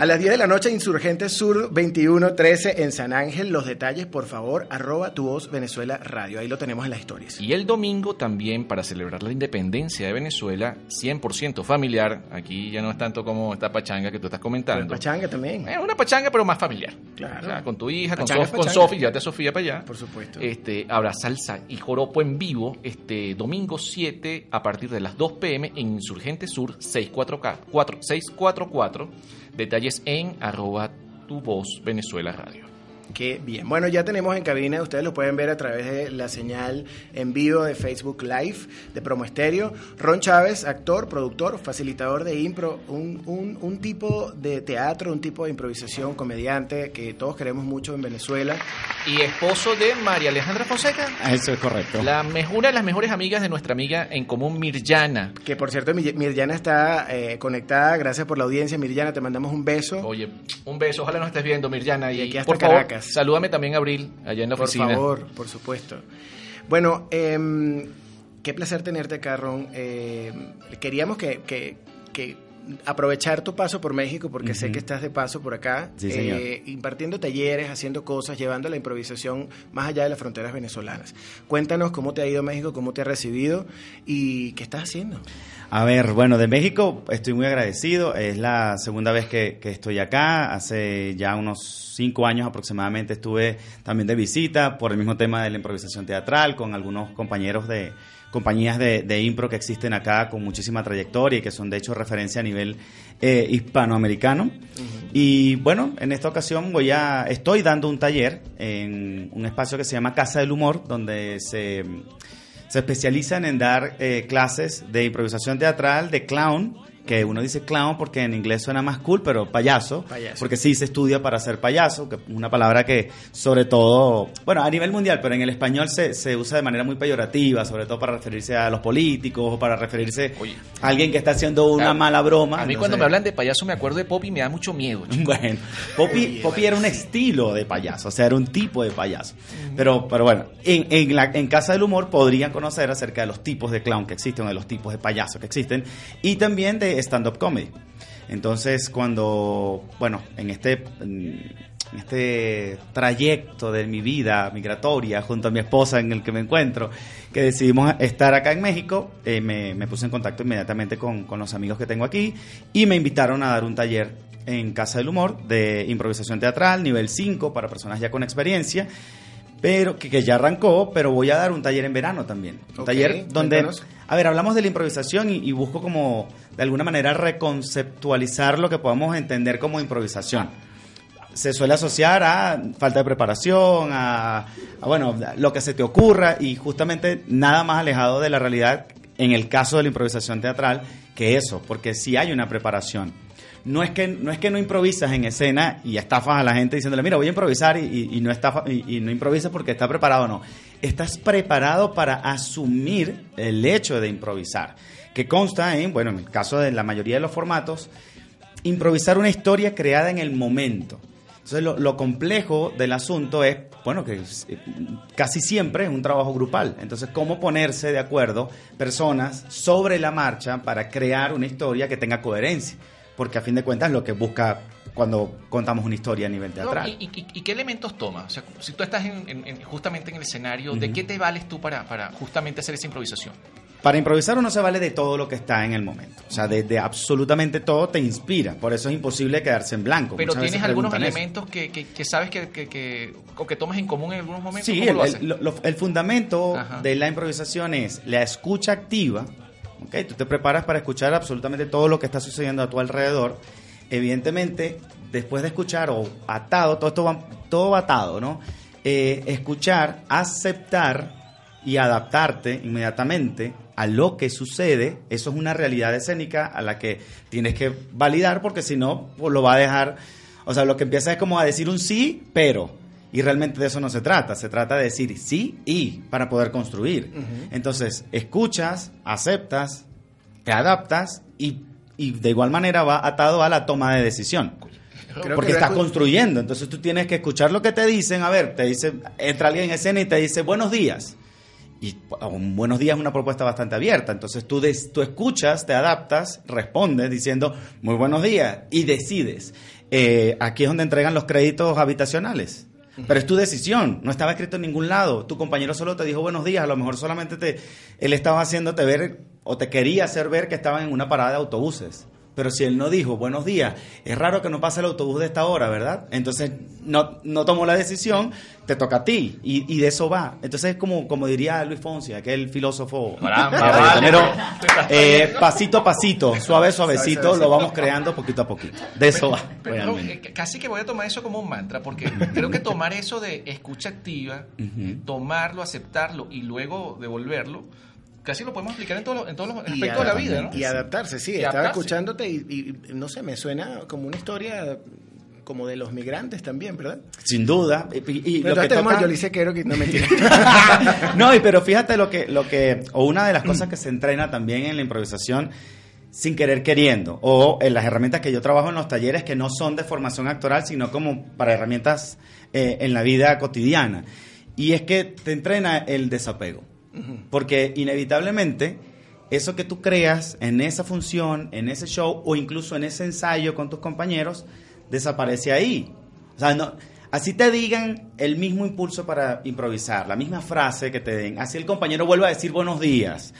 A las 10 de la noche, Insurgentes Sur 2113 en San Ángel. Los detalles, por favor, arroba tu voz Venezuela Radio. Ahí lo tenemos en las historias. Y el domingo también, para celebrar la independencia de Venezuela, 100% familiar. Aquí ya no es tanto como esta pachanga que tú estás comentando. Pachanga también. Es una pachanga, pero más familiar. Claro. O sea, con tu hija, con, Pachanga con pachanga. Sofi, ya te Sofía para allá. Por supuesto. Este, habrá salsa y joropo en vivo este domingo 7 a partir de las 2 pm en Insurgente Sur 644. 644. Detalles en arroba tu voz Venezuela Radio. Qué bien. Bueno, ya tenemos en cabina, ustedes lo pueden ver a través de la señal en vivo de Facebook Live de Promo Estéreo. Ron Chávez, actor, productor, facilitador de impro, un, un, un tipo de teatro, un tipo de improvisación, comediante que todos queremos mucho en Venezuela. Y esposo de María Alejandra Fonseca. Eso es correcto. La mejor, una de las mejores amigas de nuestra amiga en común, Mirjana. Que por cierto, Mi- Mirjana está eh, conectada. Gracias por la audiencia, Mirjana. Te mandamos un beso. Oye, un beso, ojalá nos estés viendo, Mirjana. Y, aquí hasta por favor, Caracas. salúdame también a Abril, allá en la Por oficina. favor, por supuesto. Bueno, em, qué placer tenerte acá, Ron. Em, queríamos que, que- que aprovechar tu paso por México, porque sé que estás de paso por acá, Sí, eh, impartiendo talleres, haciendo cosas, llevando la improvisación más allá de las fronteras venezolanas. Cuéntanos cómo te ha ido México, cómo te ha recibido y qué estás haciendo. A ver, bueno, de México estoy muy agradecido. Es la segunda vez que, que estoy acá. Hace ya unos cinco años aproximadamente estuve también de visita por el mismo tema de la improvisación teatral con algunos compañeros de compañías de, de impro que existen acá con muchísima trayectoria y que son de hecho referencia a nivel eh, hispanoamericano. Y bueno, en esta ocasión voy a, estoy dando un taller en un espacio que se llama Casa del Humor, donde se se especializan en dar eh, clases de improvisación teatral, de clown, que uno dice clown porque en inglés suena más cool, pero payaso, Payaso. porque sí se estudia para ser payaso, que es una palabra que sobre todo, bueno, a nivel mundial, pero en el español se, se usa de manera muy peyorativa, sobre todo para referirse a los políticos o para referirse a alguien que está haciendo una mala broma. A mí entonces- cuando me hablan de payaso me acuerdo de Poppy y me da mucho miedo. chico. bueno, Poppy, Poppy era un estilo de payaso, o sea, era un tipo de payaso. Pero, pero bueno, en, en, la, en Casa del Humor podrían conocer acerca de los tipos de clown que existen, de los tipos de payaso que existen, y también de stand-up comedy. Entonces, cuando, bueno, en este, este trayecto de mi vida migratoria junto a mi esposa en el que me encuentro, que decidimos estar acá en México, eh, me, me puse en contacto inmediatamente con, con los amigos que tengo aquí y me invitaron a dar un taller en Casa del Humor de improvisación teatral, nivel 5, para personas ya con experiencia, pero que, que ya arrancó, pero voy a dar un taller en verano también. Un taller donde, cuéntanos. a ver, hablamos de la improvisación y, y busco como, de alguna manera, reconceptualizar lo que podamos entender como improvisación. Se suele asociar a falta de preparación, a, a, bueno, lo que se te ocurra y justamente nada más alejado de la realidad en el caso de la improvisación teatral que eso, porque sí hay una preparación no es que no es que no improvisas en escena y estafas a la gente diciéndole mira voy a improvisar y, no estafa, y, no improvisas porque está preparado no. Estás preparado para asumir el hecho de improvisar que consta en bueno en el caso de la mayoría de los formatos improvisar una historia creada en el momento. Entonces lo, lo complejo del asunto es bueno que eh, casi siempre es un trabajo grupal. Entonces cómo ponerse de acuerdo personas sobre la marcha para crear una historia que tenga coherencia porque a fin de cuentas es lo que busca cuando contamos una historia a nivel No, teatral. y, y- y qué elementos tomas? O sea, si tú estás en- en- en- justamente en el escenario, ¿de qué te vales tú para, para justamente hacer esa improvisación? Para improvisar uno se vale de todo lo que está en el momento. O sea, de, de absolutamente todo te inspira. Por eso es imposible quedarse en blanco. Pero Muchas tienes algunos elementos que, que- que sabes que, que- que- o que tomas en común en algunos momentos. Sí, ¿Cómo el, lo el- haces? lo- lo- el fundamento Ajá. de la improvisación es la escucha activa. ¿Ok? Tú te preparas para escuchar absolutamente todo lo que está sucediendo a tu alrededor. Evidentemente, después de escuchar o atado, todo esto va, todo atado, ¿no? Eh, escuchar, aceptar y adaptarte inmediatamente a lo que sucede, eso es una realidad escénica a la que tienes que validar porque si no, pues lo va a dejar... O sea, lo que empieza es como a decir un sí, pero. Y realmente de eso no se trata. Se trata de decir sí y para poder construir. Entonces, escuchas, aceptas, te adaptas y, y de igual manera va atado a la toma de decisión. Creo Porque que estás construyendo, entonces tú tienes que escuchar lo que te dicen. A ver, te dice, entra alguien en escena y te dice buenos días. Y un buenos días es una propuesta bastante abierta. Entonces tú, des- tú escuchas, te adaptas, respondes diciendo muy buenos días y decides. Eh, aquí es donde entregan los créditos habitacionales. Pero es tu decisión, no estaba escrito en ningún lado. Tu compañero solo te dijo buenos días, a lo mejor solamente te, él estaba haciéndote ver o te quería hacer ver que estaban en una parada de autobuses. Pero si él no dijo buenos días, es raro que no pase el autobús de esta hora, ¿verdad? Entonces no, no tomó la decisión, te toca a ti y, y de eso va. Entonces es como, como diría Luis Fonsi, aquel filósofo eh, eh, pasito a pasito, suave, suavecito, lo vamos creando poquito a poquito. De eso va. Pero, realmente. eh, casi que voy a tomar eso como un mantra, porque creo que tomar eso de escucha activa, tomarlo, aceptarlo y luego devolverlo, casi lo podemos aplicar en todos los, en todos los Y aspectos de la vida, ¿no? Y adaptarse, sí. Y estaba adaptarse. escuchándote y, y, no sé, me suena como una historia como de los migrantes también, ¿verdad? Sin duda. Y, y- Pero lo que toca- Yoli Sequero que no me no, y pero fíjate lo que, lo que, o una de las cosas que se entrena también en la improvisación sin querer queriendo, o en las herramientas que yo trabajo en los talleres que no son de formación actoral, sino como para herramientas eh, en la vida cotidiana. Y es que te entrena el desapego. Porque inevitablemente eso que tú creas en esa función, en ese show o incluso en ese ensayo con tus compañeros, desaparece ahí. O sea, no, así te digan el mismo impulso para improvisar, la misma frase que te den, así el compañero vuelve a decir buenos días.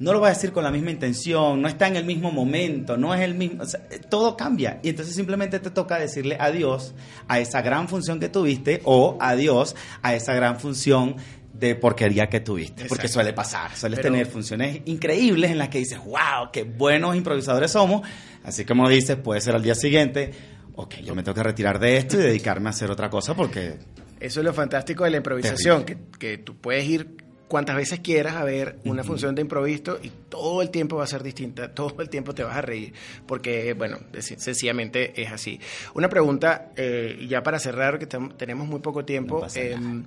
No lo va a decir con la misma intención, no está en el mismo momento, no es el mismo, todo cambia. Y entonces simplemente te toca decirle adiós a esa gran función que tuviste o adiós a esa gran función de porquería que tuviste, porque Exacto. suele pasar, sueles Pero- tener funciones increíbles en las que dices, wow, qué buenos improvisadores somos, así como dices, puede ser al día siguiente, ok, yo me tengo que retirar de esto y dedicarme a hacer otra cosa porque... Eso es lo fantástico de la improvisación, que, que tú puedes ir cuantas veces quieras a ver una función de improviso y todo el tiempo va a ser distinta, todo el tiempo te vas a reír, porque, bueno, sen- sencillamente es así. Una pregunta, eh, ya para cerrar, que tenemos muy poco tiempo. No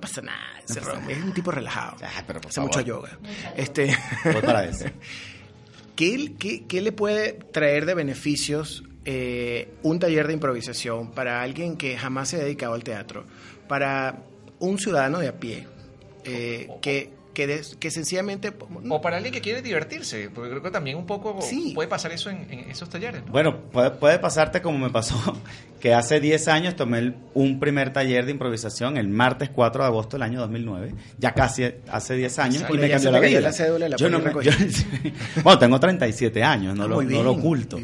pasa nada. No pasa nada, es un tipo relajado. pero por Hace mucho yoga. Este, Voy para eso. ¿Qué, qué, qué le puede traer de beneficios eh, un taller de improvisación para alguien que jamás se ha dedicado al teatro? Para un ciudadano de a pie, eh, que, que, des- que sencillamente... O para alguien que quiere divertirse, porque creo que también un poco puede pasar eso en, en esos talleres. ¿no? Bueno, puede, puede pasarte como me pasó, que hace 10 años tomé el- un primer taller de improvisación el martes 4 de agosto del año 2009, ya casi hace 10 años, y me cambió la vida. la cédula la Yo no me- yo- bueno, tengo 37 años, no, Ah, lo, no lo oculto.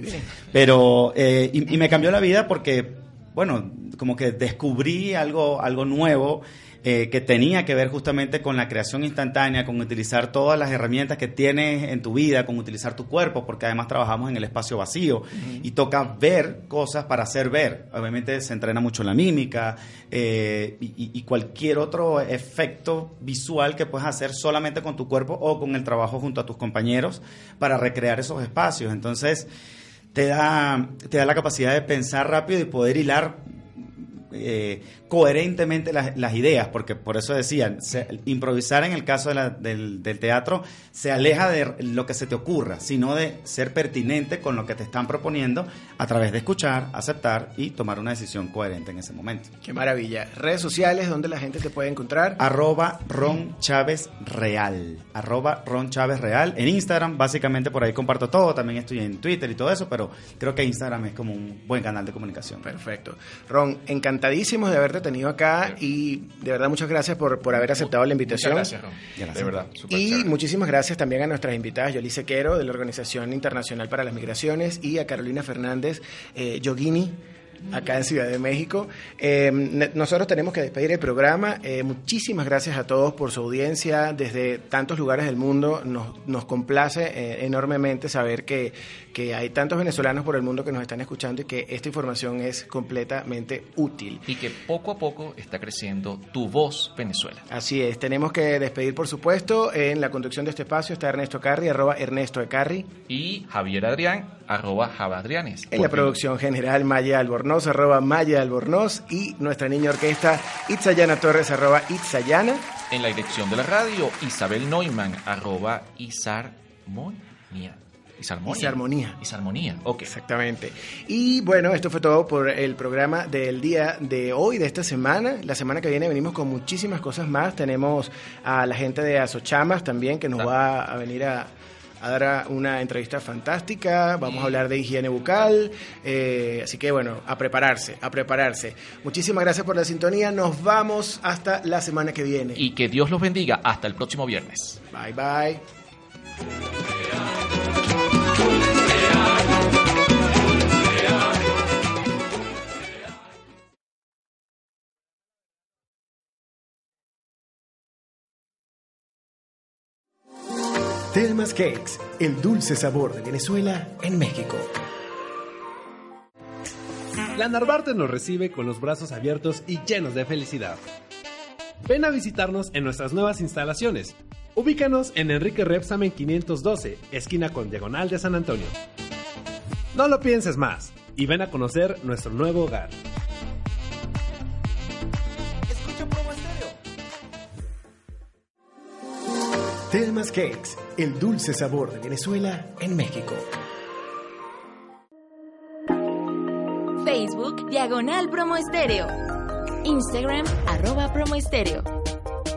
Pero, eh, y, y me cambió la vida porque, bueno, como que descubrí algo, algo nuevo eh, que tenía que ver justamente con la creación instantánea, con utilizar todas las herramientas que tienes en tu vida, con utilizar tu cuerpo, porque además trabajamos en el espacio vacío y toca ver cosas para hacer ver. Obviamente se entrena mucho la mímica eh, y, cualquier otro efecto visual que puedas hacer solamente con tu cuerpo o con el trabajo junto a tus compañeros para recrear esos espacios. Entonces, te da, te da la capacidad de pensar rápido y poder hilar eh, coherentemente las, las ideas, porque por eso decían, se- improvisar en el caso de la- del, del teatro se aleja de lo que se te ocurra, sino de ser pertinente con lo que te están proponiendo a través de escuchar, aceptar y tomar una decisión coherente en ese momento. Qué maravilla. Redes sociales donde la gente te puede encontrar. Arroba Ron Chávez Real. Arroba Ron Chávez Real. En Instagram, básicamente por ahí comparto todo. También estoy en Twitter y todo eso, pero creo que Instagram es como un buen canal de comunicación. Perfecto. Ron, encantadísimos de haberte tenido acá y de verdad muchas gracias por, por haber aceptado la invitación. Muchas gracias. Gracias. De verdad. Y chévere. muchísimas gracias también a nuestras invitadas, Yoli Sequero, de la Organización Internacional para las Migraciones, y a Carolina Fernández eh, Yogini, acá en Ciudad de México. Eh, nosotros tenemos que despedir el programa. Eh, muchísimas gracias a todos por su audiencia desde tantos lugares del mundo. Nos, nos complace eh, enormemente saber que, que hay tantos venezolanos por el mundo que nos están escuchando y que esta información es completamente útil. Y que poco a poco está creciendo tu voz Venezuela. Así es, tenemos que despedir, por supuesto. En la conducción de este espacio está Ernesto Carri, arroba Ernesto de Carri. Y Javier Adrián, arroba Javadrianes. En la producción general, Maya Albornoz, arroba Maya Albornoz. Y nuestra niña orquesta, Itzayana Torres, arroba Itzayana. En la dirección de la radio, Isabel Neumann, arroba Isarmonia. Isarmonia. Isarmonía. Isarmonía, ok. Exactamente. Y bueno, esto fue todo por el programa del día de hoy, de esta semana. La semana que viene venimos con muchísimas cosas más. Tenemos a la gente de Asochamas también que nos va a venir a, a dar una entrevista fantástica. Vamos a hablar de higiene bucal. Eh, así que bueno, a prepararse, a prepararse. Muchísimas gracias por la sintonía. Nos vamos hasta la semana que viene. Y que Dios los bendiga. Hasta el próximo viernes. Bye bye. Telmas Cakes, el dulce sabor de Venezuela en México. La Narvarte nos recibe con los brazos abiertos y llenos de felicidad. Ven a visitarnos en nuestras nuevas instalaciones. Ubícanos en Enrique Repsamen 512, esquina con diagonal de San Antonio. No lo pienses más y ven a conocer nuestro nuevo hogar. Telmas Cakes, el dulce sabor de Venezuela en México. Facebook, diagonal promo estéreo. Instagram, arroba promo estéreo.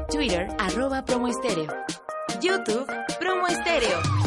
Twitter, arroba promo estéreo. YouTube, promo estéreo.